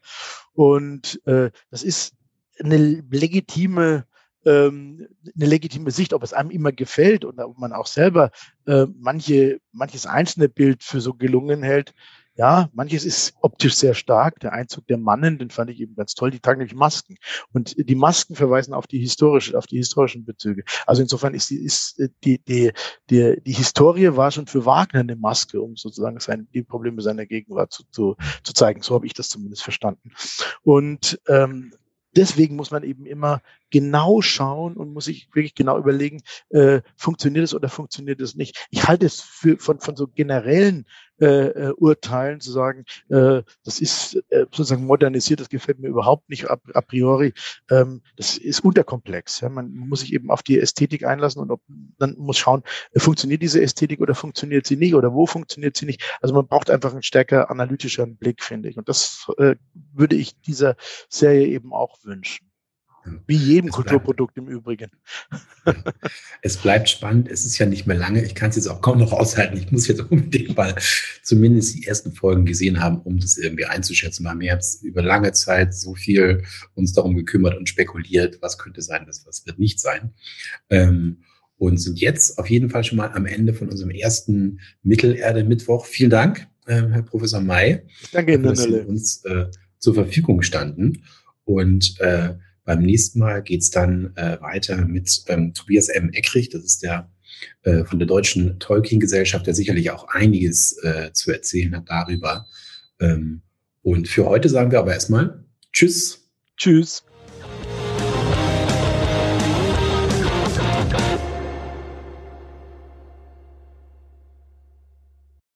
Und äh, das ist eine legitime ähm, eine legitime Sicht, ob es einem immer gefällt und ob man auch selber äh, manche, manches einzelne Bild für so gelungen hält. Ja, manches ist optisch sehr stark. Der Einzug der Mannen, den fand ich eben ganz toll. Die tragen nämlich Masken. Und die Masken verweisen auf die historische, auf die historischen Bezüge. Also insofern ist die, ist die, die, die, die Historie war schon für Wagner eine Maske, um sozusagen sein, die Probleme seiner Gegenwart zu, zu, zu zeigen. So habe ich das zumindest verstanden. Und ähm, deswegen muss man eben immer genau schauen und muss sich wirklich genau überlegen, äh, funktioniert es oder funktioniert es nicht. Ich halte es für, von, von so generellen äh, äh, Urteilen zu sagen, äh, das ist äh, sozusagen modernisiert, das gefällt mir überhaupt nicht a, a priori. Ähm, das ist unterkomplex. Ja? Man muss sich eben auf die Ästhetik einlassen und ob, dann muss schauen, äh, funktioniert diese Ästhetik oder funktioniert sie nicht oder wo funktioniert sie nicht. Also man braucht einfach einen stärker analytischeren Blick, finde ich. Und das äh, würde ich dieser Serie eben auch wünschen. Wie jedem es Kulturprodukt bleibt, im Übrigen. Es bleibt spannend. Es ist ja nicht mehr lange. Ich kann es jetzt auch kaum noch aushalten. Ich muss jetzt unbedingt mal zumindest die ersten Folgen gesehen haben, um das irgendwie einzuschätzen. Wir haben jetzt über lange Zeit so viel uns darum gekümmert und spekuliert, was könnte sein, was, was wird nicht sein. Ähm, und sind jetzt auf jeden Fall schon mal am Ende von unserem ersten Mittelerde-Mittwoch. Vielen Dank, äh, Herr Professor May. Danke Ihnen, dass Sie uns äh, zur Verfügung standen. Und äh, beim nächsten Mal geht's dann äh, weiter mit ähm, Tobias M. Eckrich, das ist der äh, von der Deutschen Tolkien-Gesellschaft, der sicherlich auch einiges äh, zu erzählen hat darüber. Ähm, und für heute sagen wir aber erstmal Tschüss. Tschüss.